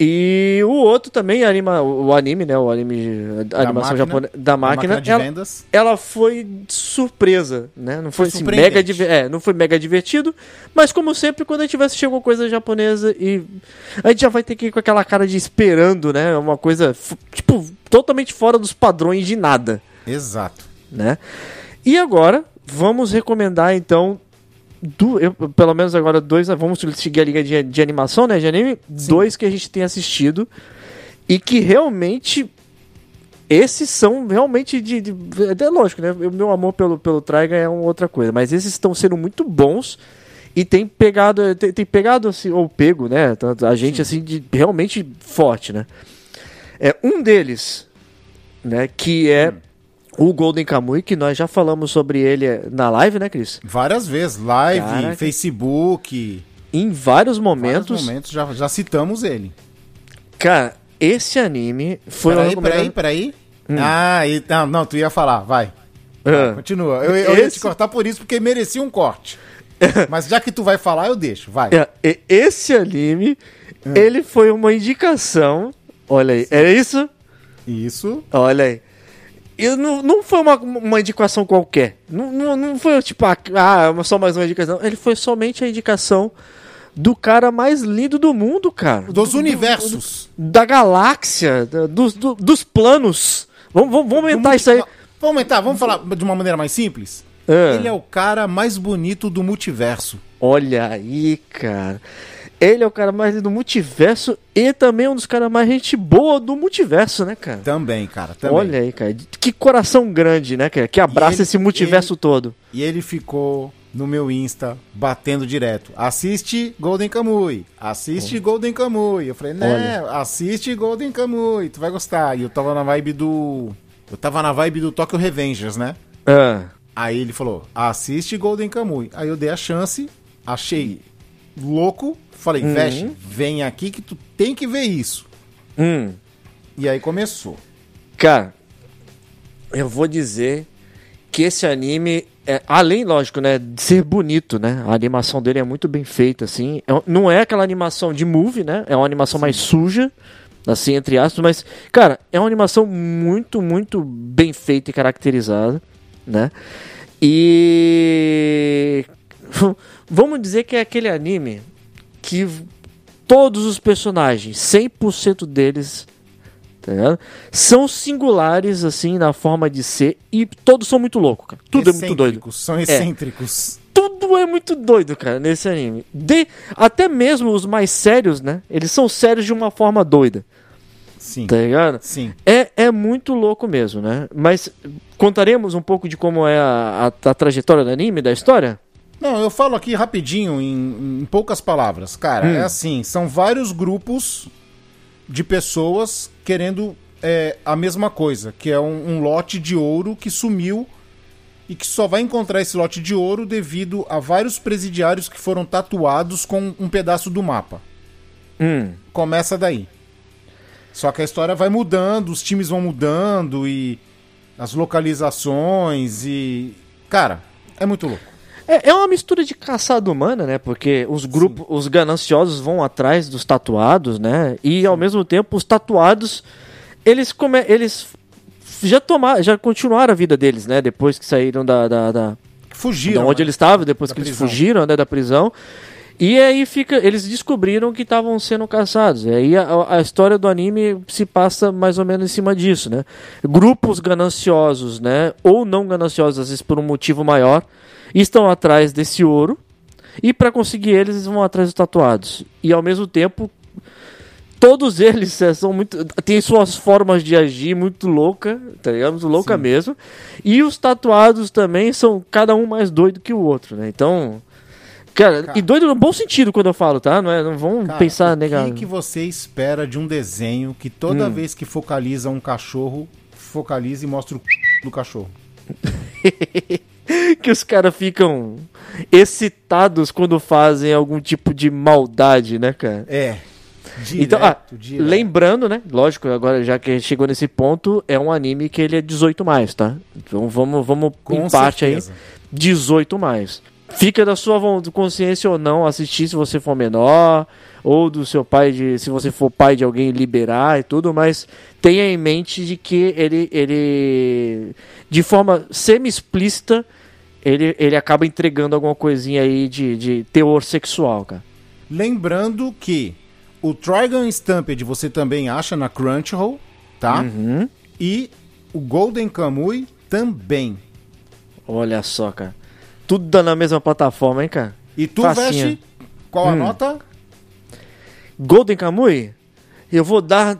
[SPEAKER 3] E o outro também, anima, o anime, né? O anime, a animação japonesa da máquina,
[SPEAKER 2] de
[SPEAKER 3] ela,
[SPEAKER 2] vendas.
[SPEAKER 3] ela foi surpresa, né? Não foi assim,
[SPEAKER 2] surpreendente.
[SPEAKER 3] mega, é, não foi mega divertido, mas como sempre, quando a gente vai assistir alguma coisa japonesa e a gente já vai ter que ir com aquela cara de esperando, né? Uma coisa, tipo, totalmente fora dos padrões de nada
[SPEAKER 2] Exato.
[SPEAKER 3] né? E agora vamos recomendar então do, eu, pelo menos agora dois, vamos seguir a liga de, de animação, né, de anime, dois que a gente tem assistido e que realmente esses são realmente de, de é lógico, né? O meu amor pelo pelo Traiga é uma outra coisa, mas esses estão sendo muito bons e tem pegado tem, tem pegado assim ou pego, né, tanto a gente assim de realmente forte, né? É um deles, né, que é o Golden Kamuy, que nós já falamos sobre ele na live, né, Cris?
[SPEAKER 2] Várias vezes. Live,
[SPEAKER 3] Caraca.
[SPEAKER 2] Facebook.
[SPEAKER 3] Em vários
[SPEAKER 2] Vários
[SPEAKER 3] momentos.
[SPEAKER 2] momentos já, já citamos ele.
[SPEAKER 3] Cara, esse anime foi
[SPEAKER 2] Peraí,
[SPEAKER 3] recomendado-
[SPEAKER 2] peraí, peraí. Ah, e, não, não, tu ia falar, vai.
[SPEAKER 3] Ah.
[SPEAKER 2] Continua. Eu, eu ia
[SPEAKER 3] Esse-
[SPEAKER 2] te cortar por isso, porque merecia um corte. (laughs) Mas já que tu vai falar, eu deixo, vai.
[SPEAKER 3] É, esse anime,
[SPEAKER 2] Ah.
[SPEAKER 3] ele foi uma indicação. Olha aí, é isso?
[SPEAKER 2] Isso.
[SPEAKER 3] Olha aí. E não, não foi uma, uma indicação qualquer. Não, não, não foi tipo, ah, ah, só mais uma indicação. Ele foi somente a indicação do cara mais lindo do mundo, cara.
[SPEAKER 2] Dos universos.
[SPEAKER 3] Da galáxia, da- dos, do- dos planos. Vamos, vamos, vamos
[SPEAKER 2] Do
[SPEAKER 3] aumentar isso aí.
[SPEAKER 2] Vamos aumentar, vamos falar de uma maneira mais simples?
[SPEAKER 3] Ah.
[SPEAKER 2] Ele é o cara mais bonito do multiverso.
[SPEAKER 3] Olha aí, cara. Ele é o cara mais lindo do multiverso e também um dos caras mais gente boa do multiverso, né, cara?
[SPEAKER 2] Também, cara. Também.
[SPEAKER 3] Olha aí, cara. Que coração grande, né, cara? Que abraça
[SPEAKER 2] ele-
[SPEAKER 3] esse multiverso todo.
[SPEAKER 2] E ele ficou no meu Insta, batendo direto. Assiste Golden Kamuy. Assiste Golden Kamuy. Eu falei, né, assiste Golden Kamuy. Tu vai gostar. E eu tava na vibe do. Eu tava na vibe do Tokyo Revengers, né?
[SPEAKER 3] Ah,
[SPEAKER 2] Aí ele falou, assiste Golden Kamuy. Aí eu dei a chance, achei louco. Falei,
[SPEAKER 3] Uhum.
[SPEAKER 2] Veste, vem aqui que tu tem que ver isso.
[SPEAKER 3] hum.
[SPEAKER 2] E aí começou.
[SPEAKER 3] Cara, eu vou dizer que esse anime, é, além, lógico, né, de ser bonito, né, a animação dele é muito bem feita, assim, É não é aquela animação de movie, né, é uma animação mais suja, assim, entre aspas, mas, cara, é uma animação muito, muito bem feita e caracterizada, né, e (laughs) vamos dizer que é aquele anime que todos os personagens, 100% deles tá ligado? São singulares, assim, na forma de ser, e todos são muito loucos, cara. Tudo é muito doido.
[SPEAKER 2] São excêntricos.
[SPEAKER 3] Tudo é muito doido, cara, nesse anime. De, até mesmo os mais sérios, né? Eles são sérios de uma forma doida,
[SPEAKER 2] Sim.
[SPEAKER 3] tá ligado?
[SPEAKER 2] Sim.
[SPEAKER 3] É, é muito louco mesmo, né? Mas contaremos um pouco de como é a, a- a trajetória do anime, da história?
[SPEAKER 2] Não, eu falo aqui rapidinho, em, em poucas palavras. Cara,
[SPEAKER 3] Hum.
[SPEAKER 2] é assim, são vários grupos de pessoas querendo é, a mesma coisa, que é um, um lote de ouro que sumiu e que só vai encontrar esse lote de ouro devido a vários presidiários que foram tatuados com um pedaço do mapa.
[SPEAKER 3] Hum.
[SPEAKER 2] Começa daí. Só que a história vai mudando, os times vão mudando e as localizações e. Cara, é muito louco.
[SPEAKER 3] É, é uma mistura de caçada humana, né? Porque os grupos, os gananciosos vão atrás dos tatuados, né? E ao mesmo tempo os tatuados, eles come, eles já tomaram, já continuaram a vida deles, né? Depois que saíram da, da, da,
[SPEAKER 2] Fugiram.
[SPEAKER 3] da onde
[SPEAKER 2] né?
[SPEAKER 3] eles estavam, depois
[SPEAKER 2] Da
[SPEAKER 3] que eles
[SPEAKER 2] prisão.
[SPEAKER 3] fugiram, né, da prisão. E aí fica, eles descobriram que estavam sendo caçados. E aí a, a história do anime se passa mais ou menos em cima disso, né? Grupos gananciosos, né, ou não gananciosos, às vezes por um motivo maior, estão atrás desse ouro. E para conseguir eles, eles vão atrás dos tatuados. E ao mesmo tempo, todos eles é, são muito. têm suas formas de agir muito louca, tá ligado? Muito louca
[SPEAKER 2] Sim.
[SPEAKER 3] mesmo. E os tatuados também são cada um mais doido que o outro, né? Então. Cara,
[SPEAKER 2] Cara.
[SPEAKER 3] e doido no bom sentido quando eu falo, tá? Não, é, não vão
[SPEAKER 2] Cara,
[SPEAKER 3] pensar
[SPEAKER 2] o
[SPEAKER 3] negado.
[SPEAKER 2] que, que você espera de um desenho que toda
[SPEAKER 3] Hum.
[SPEAKER 2] vez que focaliza um cachorro, focaliza e mostra o do cachorro? (laughs) (laughs)
[SPEAKER 3] que os caras ficam excitados quando fazem algum tipo de maldade, né, cara?
[SPEAKER 2] É. Direto,
[SPEAKER 3] Então, ah,
[SPEAKER 2] direto.
[SPEAKER 3] lembrando, né? Lógico, agora já que chegou nesse ponto, é um anime que ele é 18 mais, tá? Então vamos, vamos
[SPEAKER 2] Com
[SPEAKER 3] em parte
[SPEAKER 2] certeza.
[SPEAKER 3] aí, 18 mais. Fica da sua consciência ou não assistir se você for menor, ou do seu pai, de, se você for pai de alguém liberar e tudo, mas tenha em mente de que ele, ele de forma semi-explícita, ele, ele acaba entregando alguma coisinha aí de, de teor sexual, cara.
[SPEAKER 2] Lembrando que o Trigon Stampede você também acha na Crunchyroll, tá?
[SPEAKER 3] Uhum.
[SPEAKER 2] E o Golden Kamuy também.
[SPEAKER 3] Olha só, cara. Tudo dá na mesma plataforma, hein, cara?
[SPEAKER 2] E tu,
[SPEAKER 3] Facinho.
[SPEAKER 2] Veste, qual a
[SPEAKER 3] Hum.
[SPEAKER 2] nota?
[SPEAKER 3] Golden Kamuy, eu vou dar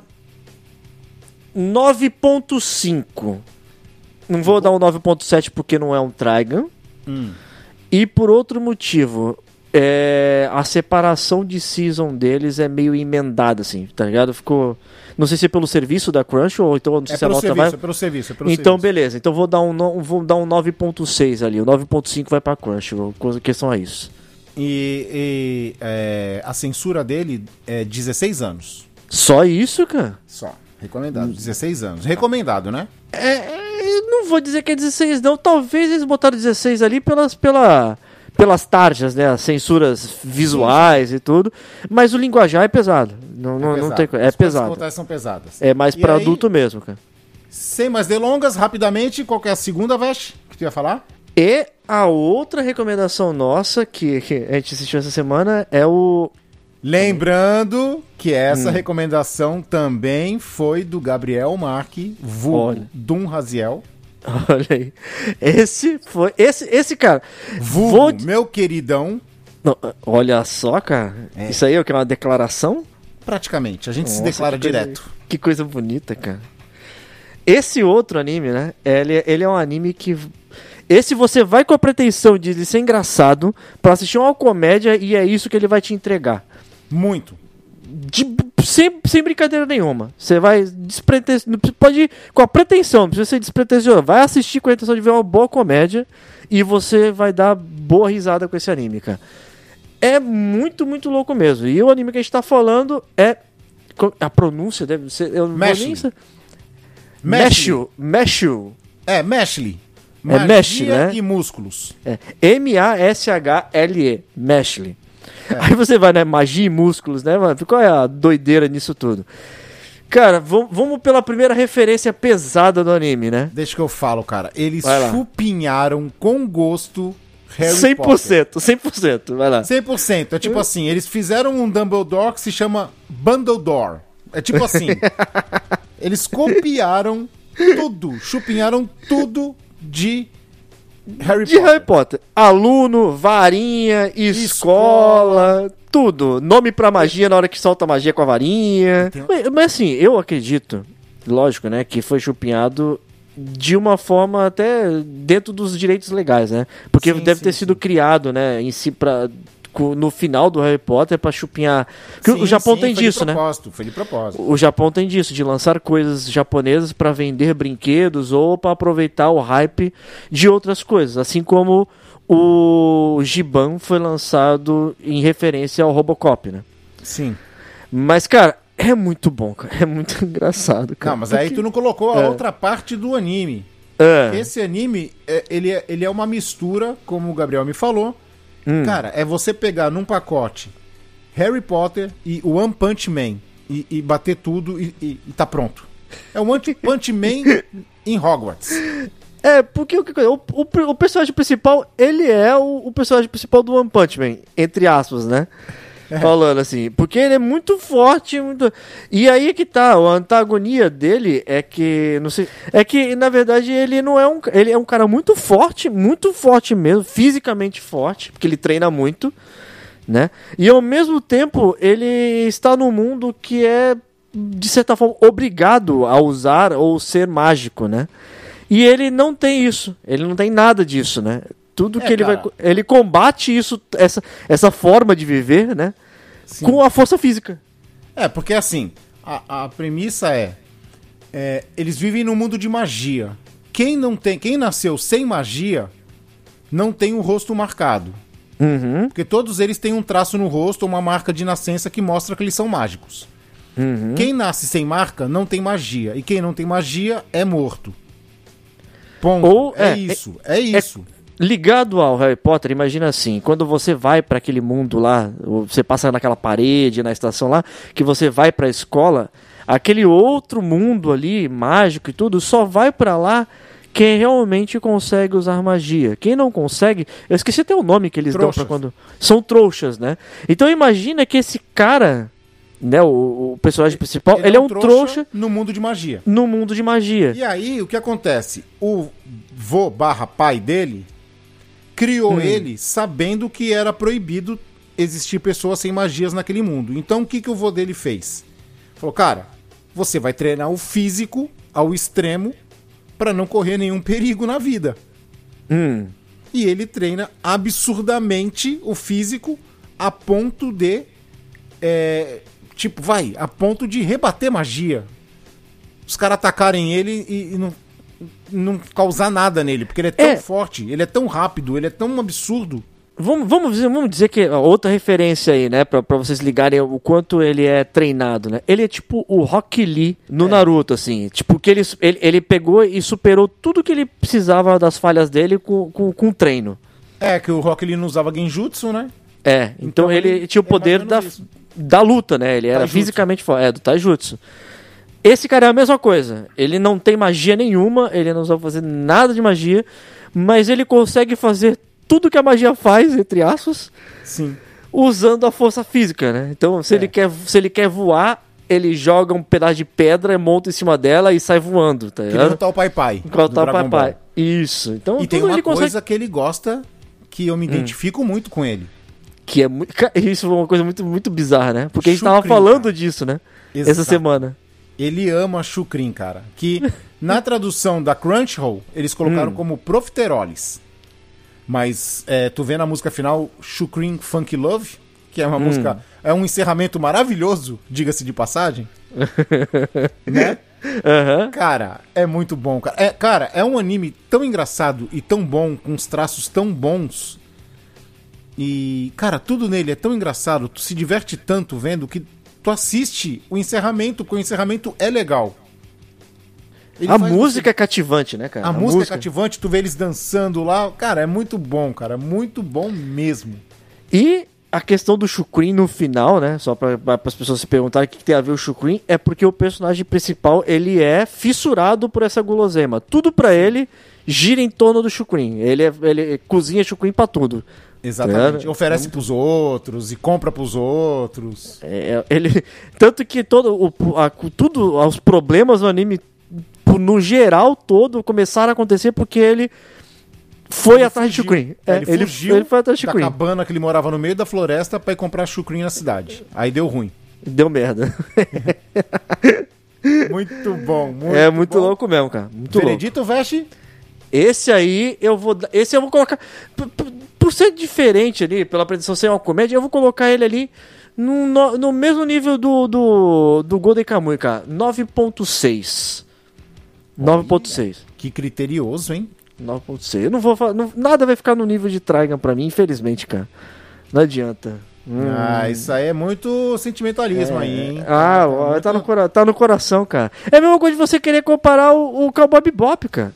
[SPEAKER 3] 9.5. Não vou dar um 9.7 porque não é um Trigon.
[SPEAKER 2] Hum.
[SPEAKER 3] E por outro motivo, é, a separação de season deles é meio emendada, assim, tá ligado? Ficou. Não sei se é pelo serviço da Crunch ou então não sei
[SPEAKER 2] É
[SPEAKER 3] se a nota
[SPEAKER 2] serviço,
[SPEAKER 3] vai.
[SPEAKER 2] é pelo serviço, é pelo
[SPEAKER 3] Então,
[SPEAKER 2] serviço.
[SPEAKER 3] beleza. Então vou dar um, no- vou dar um 9.6 ali. O 9.5 vai pra Crunchyroll. Coisa questão é isso.
[SPEAKER 2] E, e, é, a censura dele é 16 anos.
[SPEAKER 3] Só isso, cara?
[SPEAKER 2] Só. Recomendado. 16 anos. Recomendado, né?
[SPEAKER 3] É, é, eu não vou dizer que é 16, não. Talvez eles botaram 16 ali pelas, pela, pelas tarjas, né? As censuras visuais e tudo. Mas o linguajar é pesado. Não, não, não tem É
[SPEAKER 2] As
[SPEAKER 3] pesado.
[SPEAKER 2] são pesadas.
[SPEAKER 3] É mais
[SPEAKER 2] aí,
[SPEAKER 3] adulto mesmo, cara.
[SPEAKER 2] Sem mais delongas, rapidamente, qual que é a segunda, Veste, que tu ia falar?
[SPEAKER 3] E a outra recomendação nossa que, que a gente assistiu essa semana é o.
[SPEAKER 2] Lembrando que essa
[SPEAKER 3] Hum.
[SPEAKER 2] recomendação também foi do Gabriel Marque, vulgo. Dum Raziel. (laughs)
[SPEAKER 3] Olha aí. Esse foi. Esse, esse cara.
[SPEAKER 2] Vulgo,
[SPEAKER 3] Vou-
[SPEAKER 2] meu queridão.
[SPEAKER 3] Não, olha só, cara.
[SPEAKER 2] É.
[SPEAKER 3] Isso aí é o que? Uma declaração?
[SPEAKER 2] Praticamente, a gente se
[SPEAKER 3] Nossa,
[SPEAKER 2] declara
[SPEAKER 3] que coisa-
[SPEAKER 2] direto.
[SPEAKER 3] Que coisa bonita, cara. Esse outro anime, né? Ele, ele é um anime que. Esse você vai com a pretensão de ser engraçado pra assistir uma comédia e é isso que ele vai te entregar.
[SPEAKER 2] Muito.
[SPEAKER 3] De- sem, sem brincadeira nenhuma. Você vai despretensioso. Pode ir com a pretensão, não precisa ser despretensioso. Vai assistir com a intenção de ver uma boa comédia e você vai dar boa risada com esse anime, cara. É muito, muito louco mesmo. E o anime que a gente tá falando é. A pronúncia deve ser. Eu não vou
[SPEAKER 2] Meshle.
[SPEAKER 3] nem. Meshu. Meshu.
[SPEAKER 2] É, Meshle.
[SPEAKER 3] É Meshle, né?
[SPEAKER 2] e músculos.
[SPEAKER 3] É, M-A-S-H-L-E, Meshle. Aí você vai, né? Magia e músculos, né, mano? Qual é a doideira nisso tudo? Cara, vam- vamos pela primeira referência pesada do anime, né?
[SPEAKER 2] Deixa que eu falo, cara. Eles chupinharam com gosto Harry
[SPEAKER 3] 100%,
[SPEAKER 2] Potter.
[SPEAKER 3] 100%, vai lá.
[SPEAKER 2] 100%. É tipo assim, eles fizeram um Dumbledore que se chama Bundledore. É tipo assim, (laughs) eles copiaram tudo, chupinharam tudo de Harry
[SPEAKER 3] De
[SPEAKER 2] Potter.
[SPEAKER 3] Harry Potter. Aluno, varinha, escola, tudo. Nome pra magia na hora que solta magia com a varinha. Mas, mas assim, eu acredito, lógico, né, que foi chupinhado de uma forma até dentro dos direitos legais, né? Porque
[SPEAKER 2] Sim,
[SPEAKER 3] deve
[SPEAKER 2] sim,
[SPEAKER 3] ter sido
[SPEAKER 2] sim.
[SPEAKER 3] criado, né, em si pra, no final do Harry Potter pra chupinhar.
[SPEAKER 2] Sim,
[SPEAKER 3] o Japão
[SPEAKER 2] sim,
[SPEAKER 3] tem
[SPEAKER 2] foi
[SPEAKER 3] disso,
[SPEAKER 2] de
[SPEAKER 3] né?
[SPEAKER 2] propósito, Foi de propósito.
[SPEAKER 3] O Japão tem disso, de lançar coisas japonesas para vender brinquedos ou para aproveitar o hype de outras coisas, assim como o Giban foi lançado em referência ao Robocop, né?
[SPEAKER 2] Sim.
[SPEAKER 3] Mas, cara, é muito bom, cara. É muito (laughs) engraçado, cara.
[SPEAKER 2] Não, mas aí tu não colocou a
[SPEAKER 3] É.
[SPEAKER 2] outra parte do anime.
[SPEAKER 3] É.
[SPEAKER 2] Esse anime, é- ele, é, ele é uma mistura, como o Gabriel me falou.
[SPEAKER 3] Hum.
[SPEAKER 2] Cara, é você pegar num pacote Harry Potter e o One Punch Man e, e bater tudo e, e- e tá pronto. É o One Punch Man (laughs) em Hogwarts.
[SPEAKER 3] É, porque o, que- o, o, o personagem principal, ele é o, o personagem principal do One Punch Man, entre aspas, né? Falando assim, porque ele é muito forte, muito... E aí é que tá, a antagonia dele é que, não sei, é que na verdade ele não é um, ele é um cara muito forte, muito forte mesmo, fisicamente forte, porque ele treina muito, né? E ao mesmo tempo ele está num mundo que é de certa forma obrigado a usar ou ser mágico, né? E ele não tem isso, ele não tem nada disso, né? Tudo
[SPEAKER 2] É,
[SPEAKER 3] que ele vai
[SPEAKER 2] cara.
[SPEAKER 3] ele combate isso, essa, essa forma de viver, né?
[SPEAKER 2] Sim.
[SPEAKER 3] Com a força física.
[SPEAKER 2] É, porque assim, a, a premissa é, é, Eles vivem num mundo de magia. Quem não tem. Quem nasceu sem magia não tem o rosto marcado.
[SPEAKER 3] Uhum,
[SPEAKER 2] Porque todos eles têm um traço no rosto, uma marca de nascença que mostra que eles são mágicos.
[SPEAKER 3] uhum.
[SPEAKER 2] Quem nasce sem marca não tem magia. E quem não tem magia é morto. Ponto.
[SPEAKER 3] Ou-
[SPEAKER 2] é,
[SPEAKER 3] é,
[SPEAKER 2] isso. É, isso.
[SPEAKER 3] Ligado ao Harry Potter, imagina assim, quando você vai pra aquele mundo lá, você passa naquela parede, na estação lá, que você vai pra escola, aquele outro mundo ali, mágico e tudo, só vai pra lá quem realmente consegue usar magia. Quem não consegue, eu esqueci até o nome que eles dão
[SPEAKER 2] Trouxas.
[SPEAKER 3] pra quando são trouxas, né? Então imagina que esse cara, né, o, o personagem principal, ele, é um trouxa,
[SPEAKER 2] no mundo de magia.
[SPEAKER 3] no mundo de magia.
[SPEAKER 2] E aí, o que acontece? O vô barra pai dele criou
[SPEAKER 3] Hum.
[SPEAKER 2] ele sabendo que era proibido existir pessoas sem magias naquele mundo. Então, o que, que o vô dele fez? Falou, cara, você vai treinar o físico ao extremo para não correr nenhum perigo na vida.
[SPEAKER 3] Hum.
[SPEAKER 2] E ele treina absurdamente o físico a ponto de. é, tipo, vai, a ponto de rebater magia. Os caras atacarem ele e, e não, não causar nada nele, porque ele é tão
[SPEAKER 3] É.
[SPEAKER 2] forte, ele é tão rápido, ele é tão absurdo.
[SPEAKER 3] Vamos, vamos, dizer, vamos dizer que outra referência aí, né? Pra, pra vocês ligarem o quanto ele é treinado, né? Ele é tipo o Rock Lee no Naruto, assim. Tipo, que ele, ele, ele pegou e superou tudo que ele precisava das falhas dele com, com, com treino.
[SPEAKER 2] É, que o Rock Lee não usava Genjutsu, né?
[SPEAKER 3] É, então,
[SPEAKER 2] Então
[SPEAKER 3] ele,
[SPEAKER 2] ele
[SPEAKER 3] tinha o
[SPEAKER 2] é
[SPEAKER 3] poder da,
[SPEAKER 2] isso.
[SPEAKER 3] da luta, né? Ele era
[SPEAKER 2] Taijutsu.
[SPEAKER 3] fisicamente forte. É, do Taijutsu. Esse cara é a mesma coisa. Ele não tem magia nenhuma, ele não sabe fazer nada de magia, mas ele consegue fazer tudo que a magia faz, entre aspas,
[SPEAKER 2] Sim.
[SPEAKER 3] usando a força física, né? Então, se,
[SPEAKER 2] É.
[SPEAKER 3] ele, quer, se ele quer voar, ele joga um pedaço de pedra, monta em cima dela e sai voando, tá
[SPEAKER 2] Que nem
[SPEAKER 3] ligado?
[SPEAKER 2] o tal Pai Pai.
[SPEAKER 3] Tá o
[SPEAKER 2] Dragon
[SPEAKER 3] papai.
[SPEAKER 2] Ball.
[SPEAKER 3] Isso. Então,
[SPEAKER 2] E tem uma coisa
[SPEAKER 3] consegue. Hum.
[SPEAKER 2] que ele gosta que eu me identifico muito com ele.
[SPEAKER 3] Que é muito. (laughs) Isso foi uma coisa muito, muito bizarra, né? Porque a gente tava falando disso, né?
[SPEAKER 2] Exato.
[SPEAKER 3] Essa semana.
[SPEAKER 2] Ele ama chucrim, cara. Que na (laughs) tradução da Crunchyroll, eles
[SPEAKER 3] Hum.
[SPEAKER 2] colocaram como profiteroles. Mas é, tu vê na música final Chucrim Funk Love, que é uma música. É um encerramento maravilhoso, diga-se de passagem. (laughs) né?
[SPEAKER 3] Aham.
[SPEAKER 2] Cara, é muito bom, cara. É, cara, é um anime tão engraçado e tão bom, com os traços tão bons. E, cara, tudo nele é tão engraçado, tu se diverte tanto vendo que tu assiste o encerramento, porque o encerramento é legal. Ele
[SPEAKER 3] A música é cativante, né, cara?
[SPEAKER 2] A, música, é cativante, tu vê eles dançando lá. Cara, é muito bom, cara. Muito bom mesmo.
[SPEAKER 3] E a questão do Shukrin no final, né? Só para as pessoas se perguntarem o que, que tem a ver o Shukrin, é porque o personagem principal ele é fissurado por essa guloseima. Tudo pra ele gira em torno do Shukrin. Ele, é, ele cozinha Shukrin pra tudo.
[SPEAKER 2] Exatamente.
[SPEAKER 3] É,
[SPEAKER 2] Oferece pros outros e compra pros outros.
[SPEAKER 3] É, ele tanto que todo o a- tudo os problemas do anime no geral todo começaram a acontecer porque ele foi atrás de Shukrin. É,
[SPEAKER 2] ele,
[SPEAKER 3] ele,
[SPEAKER 2] fugiu
[SPEAKER 3] ele foi atrás de
[SPEAKER 2] da
[SPEAKER 3] Shukrin.
[SPEAKER 2] cabana que ele morava no meio da floresta pra ir comprar chucrim na cidade. Aí deu ruim.
[SPEAKER 3] Deu merda. (laughs)
[SPEAKER 2] Muito bom, muito
[SPEAKER 3] é muito
[SPEAKER 2] bom.
[SPEAKER 3] louco mesmo, cara. Muito louco.
[SPEAKER 2] Veredito veste
[SPEAKER 3] Esse aí eu vou. Esse eu vou colocar. p- p- Por ser diferente ali, pela apresentação ser uma comédia, eu vou colocar ele ali no, no, no mesmo nível do, do, do Golden Kamuy, cara. 9.6. 9.6.
[SPEAKER 2] que criterioso, hein?
[SPEAKER 3] 9.6. Eu não vou falar. não- nada vai ficar no nível de Trigun pra mim, infelizmente, cara. Não adianta. Hum.
[SPEAKER 2] Ah, isso aí é muito sentimentalismo aí, hein?
[SPEAKER 3] Ah, ó,
[SPEAKER 2] muito-
[SPEAKER 3] tá, no, cora- tá no coração, cara. É a mesma coisa de você querer comparar o, o Cowboy Bebop, cara.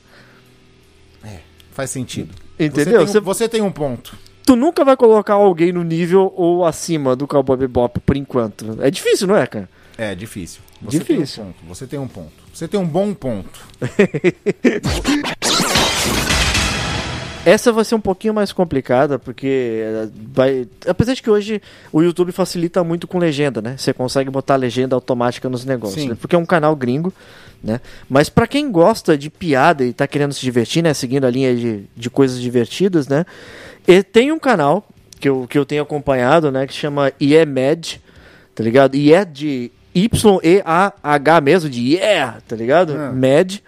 [SPEAKER 2] Faz sentido.
[SPEAKER 3] Entendeu?
[SPEAKER 2] Você tem, um, você tem um ponto.
[SPEAKER 3] Tu nunca vai colocar alguém no nível ou acima do Cowboy Bebop por enquanto. É difícil, não é, cara?
[SPEAKER 2] É difícil. Você
[SPEAKER 3] Difícil.
[SPEAKER 2] Tem um ponto. Você tem um ponto. Você tem um bom ponto. (laughs)
[SPEAKER 3] Essa vai ser um pouquinho mais complicada, porque eh, vai. Apesar de que hoje o YouTube facilita muito com legenda, né? Você consegue botar legenda automática nos negócios, né? Porque é um canal gringo, né? Mas pra quem gosta de piada e tá querendo se divertir, né? Seguindo a linha de, de coisas divertidas, né? E tem um canal que eu, que eu tenho acompanhado, né? Que chama IEMED, tá ligado? E é de Y-E-A-H mesmo, de Yeah, tá ligado?
[SPEAKER 2] Ah.
[SPEAKER 3] MED.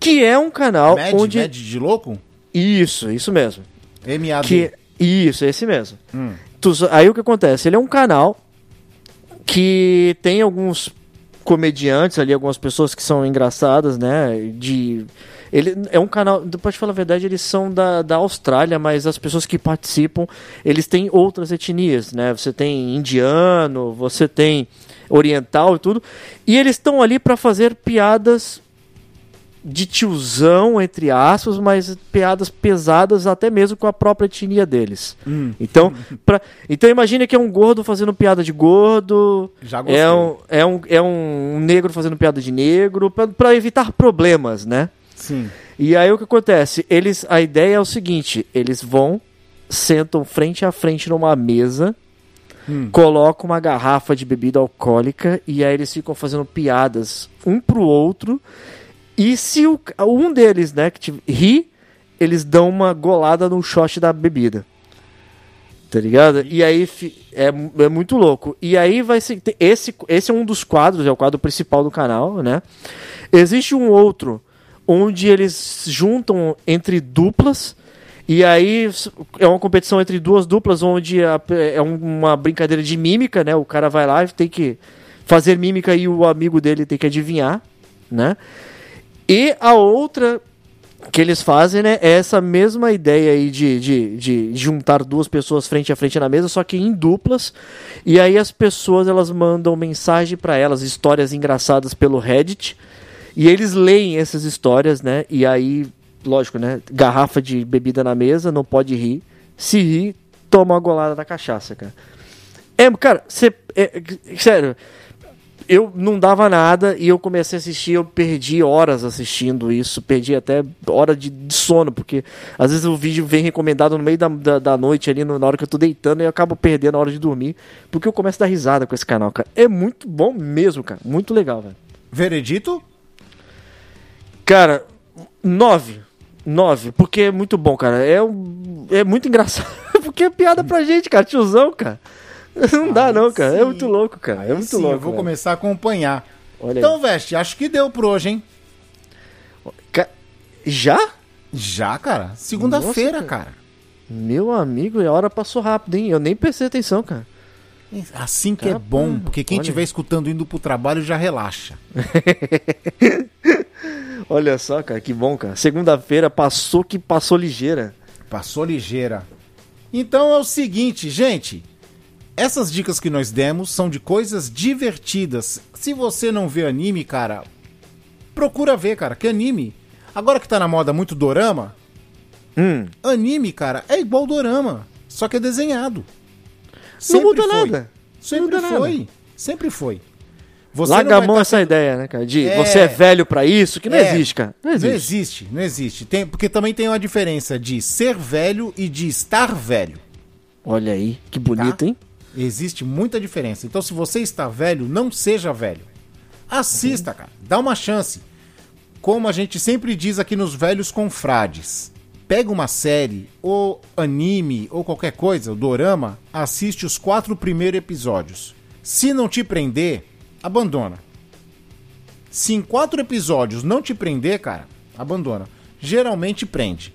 [SPEAKER 3] Que é um canal
[SPEAKER 2] Mad,
[SPEAKER 3] onde.
[SPEAKER 2] Mad de louco?
[SPEAKER 3] Isso, isso mesmo.
[SPEAKER 2] M-A-D.
[SPEAKER 3] Que isso, esse mesmo.
[SPEAKER 2] Hum.
[SPEAKER 3] Tu- aí o que acontece? Ele é um canal que tem alguns comediantes ali, algumas pessoas que são engraçadas, né? De ele é um canal, te falar a verdade, eles são da, da Austrália, mas as pessoas que participam, eles têm outras etnias, né? Você tem indiano, você tem oriental e tudo, e eles estão ali para fazer piadas de tiozão, entre aspas, mas piadas pesadas até mesmo com a própria etnia deles. Então, (laughs) pra, então imagine que é um gordo fazendo piada de gordo, é um, é, um, é um negro fazendo piada de negro, pra- pra evitar problemas, né?
[SPEAKER 2] Sim.
[SPEAKER 3] E aí o que acontece? Eles, a ideia é o seguinte: eles vão, sentam frente a frente numa mesa,
[SPEAKER 2] Hum.
[SPEAKER 3] colocam uma garrafa de bebida alcoólica e aí eles ficam fazendo piadas um pro outro. E se o, um deles, né, que te- ri, eles dão uma golada no shot da bebida. Tá ligado? E aí é, é muito louco. E aí vai ser. Esse, esse é um dos quadros, é o quadro principal do canal, né? Existe um outro onde eles juntam entre duplas. E aí é uma competição entre duas duplas onde a- é um- uma brincadeira de mímica, né? O cara vai lá e tem que fazer mímica e o amigo dele tem que adivinhar, né? E a outra que eles fazem, né, é essa mesma ideia aí de, de, de juntar duas pessoas frente a frente na mesa, só que em duplas. E aí as pessoas elas mandam mensagem pra elas, histórias engraçadas pelo Reddit. E eles leem essas histórias, né? E aí, lógico, né? Garrafa de bebida na mesa, não pode rir. Se rir, toma uma golada da cachaça, cara. É, cara, você. É, sério, eu não dava nada e eu comecei a assistir, eu perdi horas assistindo isso, perdi até hora de, de sono, porque às vezes o vídeo vem recomendado no meio da, da, da noite ali, no- na hora que eu tô deitando, e eu acabo perdendo a hora de dormir, porque eu começo a dar risada com esse canal, cara. É muito bom mesmo, cara. Muito legal, velho.
[SPEAKER 2] Veredito?
[SPEAKER 3] Cara, nove. Nove, porque é muito bom, cara. É, um- é muito engraçado. (laughs) porque é piada pra gente, cara. Tiozão, cara. (laughs) Não dá, não, cara. É muito louco, cara. É muito
[SPEAKER 2] Sim,
[SPEAKER 3] louco.
[SPEAKER 2] eu vou
[SPEAKER 3] velho.
[SPEAKER 2] começar a acompanhar.
[SPEAKER 3] Olha
[SPEAKER 2] Então, Veste, acho que deu por hoje, hein?
[SPEAKER 3] aí. Já?
[SPEAKER 2] Já, cara. Segunda-feira,
[SPEAKER 3] Nossa,
[SPEAKER 2] cara.
[SPEAKER 3] Meu amigo, a hora passou rápido, hein? Eu nem prestei atenção, cara.
[SPEAKER 2] Assim que é bom, porque quem estiver escutando indo pro trabalho já relaxa. (laughs)
[SPEAKER 3] Olha só, cara, que bom, cara. Segunda-feira passou que passou ligeira.
[SPEAKER 2] Passou ligeira. Então é o seguinte, gente. Essas dicas que nós demos são de coisas divertidas. Se você não vê anime, cara, procura ver, cara. Que anime? Agora que tá na moda muito dorama,
[SPEAKER 3] Hum,
[SPEAKER 2] anime, cara, é igual dorama, só que é desenhado.
[SPEAKER 3] não muda
[SPEAKER 2] foi.
[SPEAKER 3] nada.
[SPEAKER 2] Sempre
[SPEAKER 3] muda
[SPEAKER 2] foi. Sempre foi. Você
[SPEAKER 3] Larga
[SPEAKER 2] não
[SPEAKER 3] a mão
[SPEAKER 2] tá
[SPEAKER 3] essa ideia, né, cara? De
[SPEAKER 2] É.
[SPEAKER 3] você é velho pra isso, que não
[SPEAKER 2] É,
[SPEAKER 3] existe, cara. Não
[SPEAKER 2] Não
[SPEAKER 3] existe.
[SPEAKER 2] existe, não existe. Tem, porque também tem uma diferença de ser velho e de estar velho.
[SPEAKER 3] Olha aí, que bonito,
[SPEAKER 2] Tá?
[SPEAKER 3] hein?
[SPEAKER 2] Existe muita diferença. Então, se você está velho, não seja velho. Assista, cara. Dá uma chance. Como a gente sempre diz aqui nos Velhos Confrades. Pega uma série, ou anime, ou qualquer coisa, o dorama, assiste os quatro primeiros episódios. Se não te prender, abandona. Se em quatro episódios não te prender, cara, abandona. Geralmente prende.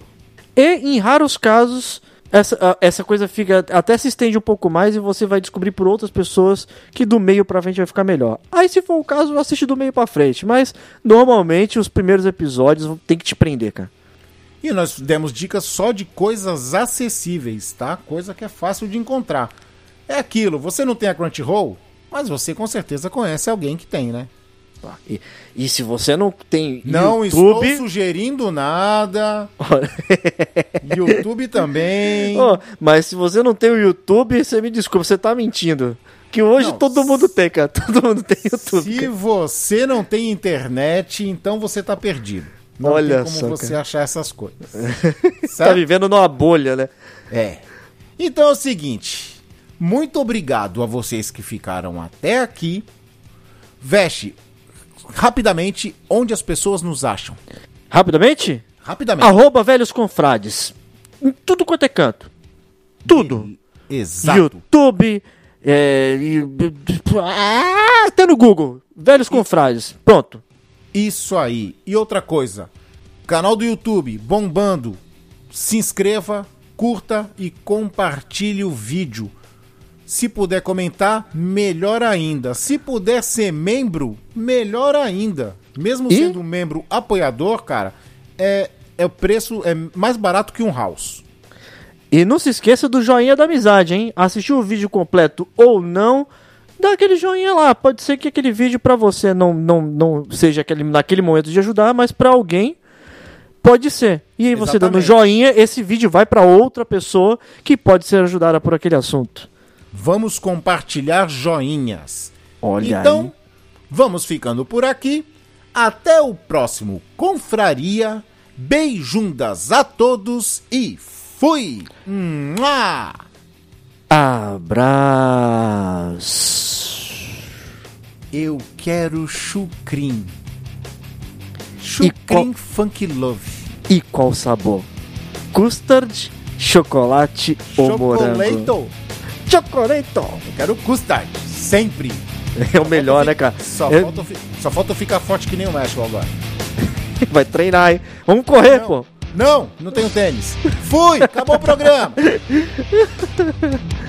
[SPEAKER 3] E em raros casos, essa, essa coisa fica até se estende um pouco mais e você vai descobrir por outras pessoas que do meio pra frente vai ficar melhor. Aí, se for o caso, assiste do meio pra frente. Mas normalmente os primeiros episódios tem que te prender, cara.
[SPEAKER 2] E nós demos dicas só de coisas acessíveis, tá? Coisa que é fácil de encontrar. É aquilo, você não tem a Crunchyroll, mas você com certeza conhece alguém que tem, né?
[SPEAKER 3] E, e se você não tem
[SPEAKER 2] Não
[SPEAKER 3] YouTube.
[SPEAKER 2] estou sugerindo nada. (laughs) YouTube também.
[SPEAKER 3] Ó, mas se você não tem o YouTube, você me desculpa, você tá mentindo. Que hoje
[SPEAKER 2] Não,
[SPEAKER 3] todo mundo tem, cara. (laughs) Todo mundo tem YouTube.
[SPEAKER 2] Se
[SPEAKER 3] cara.
[SPEAKER 2] você não tem internet, então você tá perdido. Não
[SPEAKER 3] Olha
[SPEAKER 2] tem como
[SPEAKER 3] só,
[SPEAKER 2] você
[SPEAKER 3] cara.
[SPEAKER 2] achar essas coisas. (laughs)
[SPEAKER 3] Tá
[SPEAKER 2] certo?
[SPEAKER 3] vivendo numa bolha, né?
[SPEAKER 2] É. Então é o seguinte. Muito obrigado a vocês que ficaram até aqui. Veste, rapidamente, onde as pessoas nos acham?
[SPEAKER 3] Rapidamente?
[SPEAKER 2] Rapidamente.
[SPEAKER 3] Arroba velhos confrades. Em tudo quanto é canto. Tudo.
[SPEAKER 2] Exato.
[SPEAKER 3] YouTube. É, e- ah, até no Google. Velhos confrades. Pronto.
[SPEAKER 2] Isso aí. E outra coisa. Canal do YouTube bombando. Se inscreva, curta e compartilhe o vídeo. Se puder comentar, melhor ainda. Se puder ser membro, melhor ainda. Mesmo
[SPEAKER 3] E?
[SPEAKER 2] sendo um membro apoiador, cara, é, é o preço é mais barato que um house.
[SPEAKER 3] E não se esqueça do joinha da amizade, hein? Assistiu o vídeo completo ou não, dá aquele joinha lá. Pode ser que aquele vídeo pra você não, não, não seja aquele, naquele momento de ajudar, mas pra alguém pode ser. E aí você dando joinha, esse vídeo vai pra outra pessoa que pode ser ajudada por aquele assunto.
[SPEAKER 2] Vamos compartilhar joinhas.
[SPEAKER 3] Olha
[SPEAKER 2] então,
[SPEAKER 3] aí.
[SPEAKER 2] vamos ficando por aqui. Até o próximo Confraria. Beijundas a todos e fui! Mua!
[SPEAKER 3] Abraço.
[SPEAKER 2] Eu quero chucrim.
[SPEAKER 3] E qual-
[SPEAKER 2] Chucrim Funk Love.
[SPEAKER 3] E qual sabor? Custard, chocolate ou morango?
[SPEAKER 2] Chocolate. Eu quero custard. Sempre. (laughs)
[SPEAKER 3] É o melhor, né, cara?
[SPEAKER 2] Só, falta, só falta ficar forte que nem o México agora. (laughs)
[SPEAKER 3] Vai treinar, hein? Vamos correr,
[SPEAKER 2] Não.
[SPEAKER 3] pô.
[SPEAKER 2] Não, não tenho tênis. Fui! Acabou o programa. (laughs)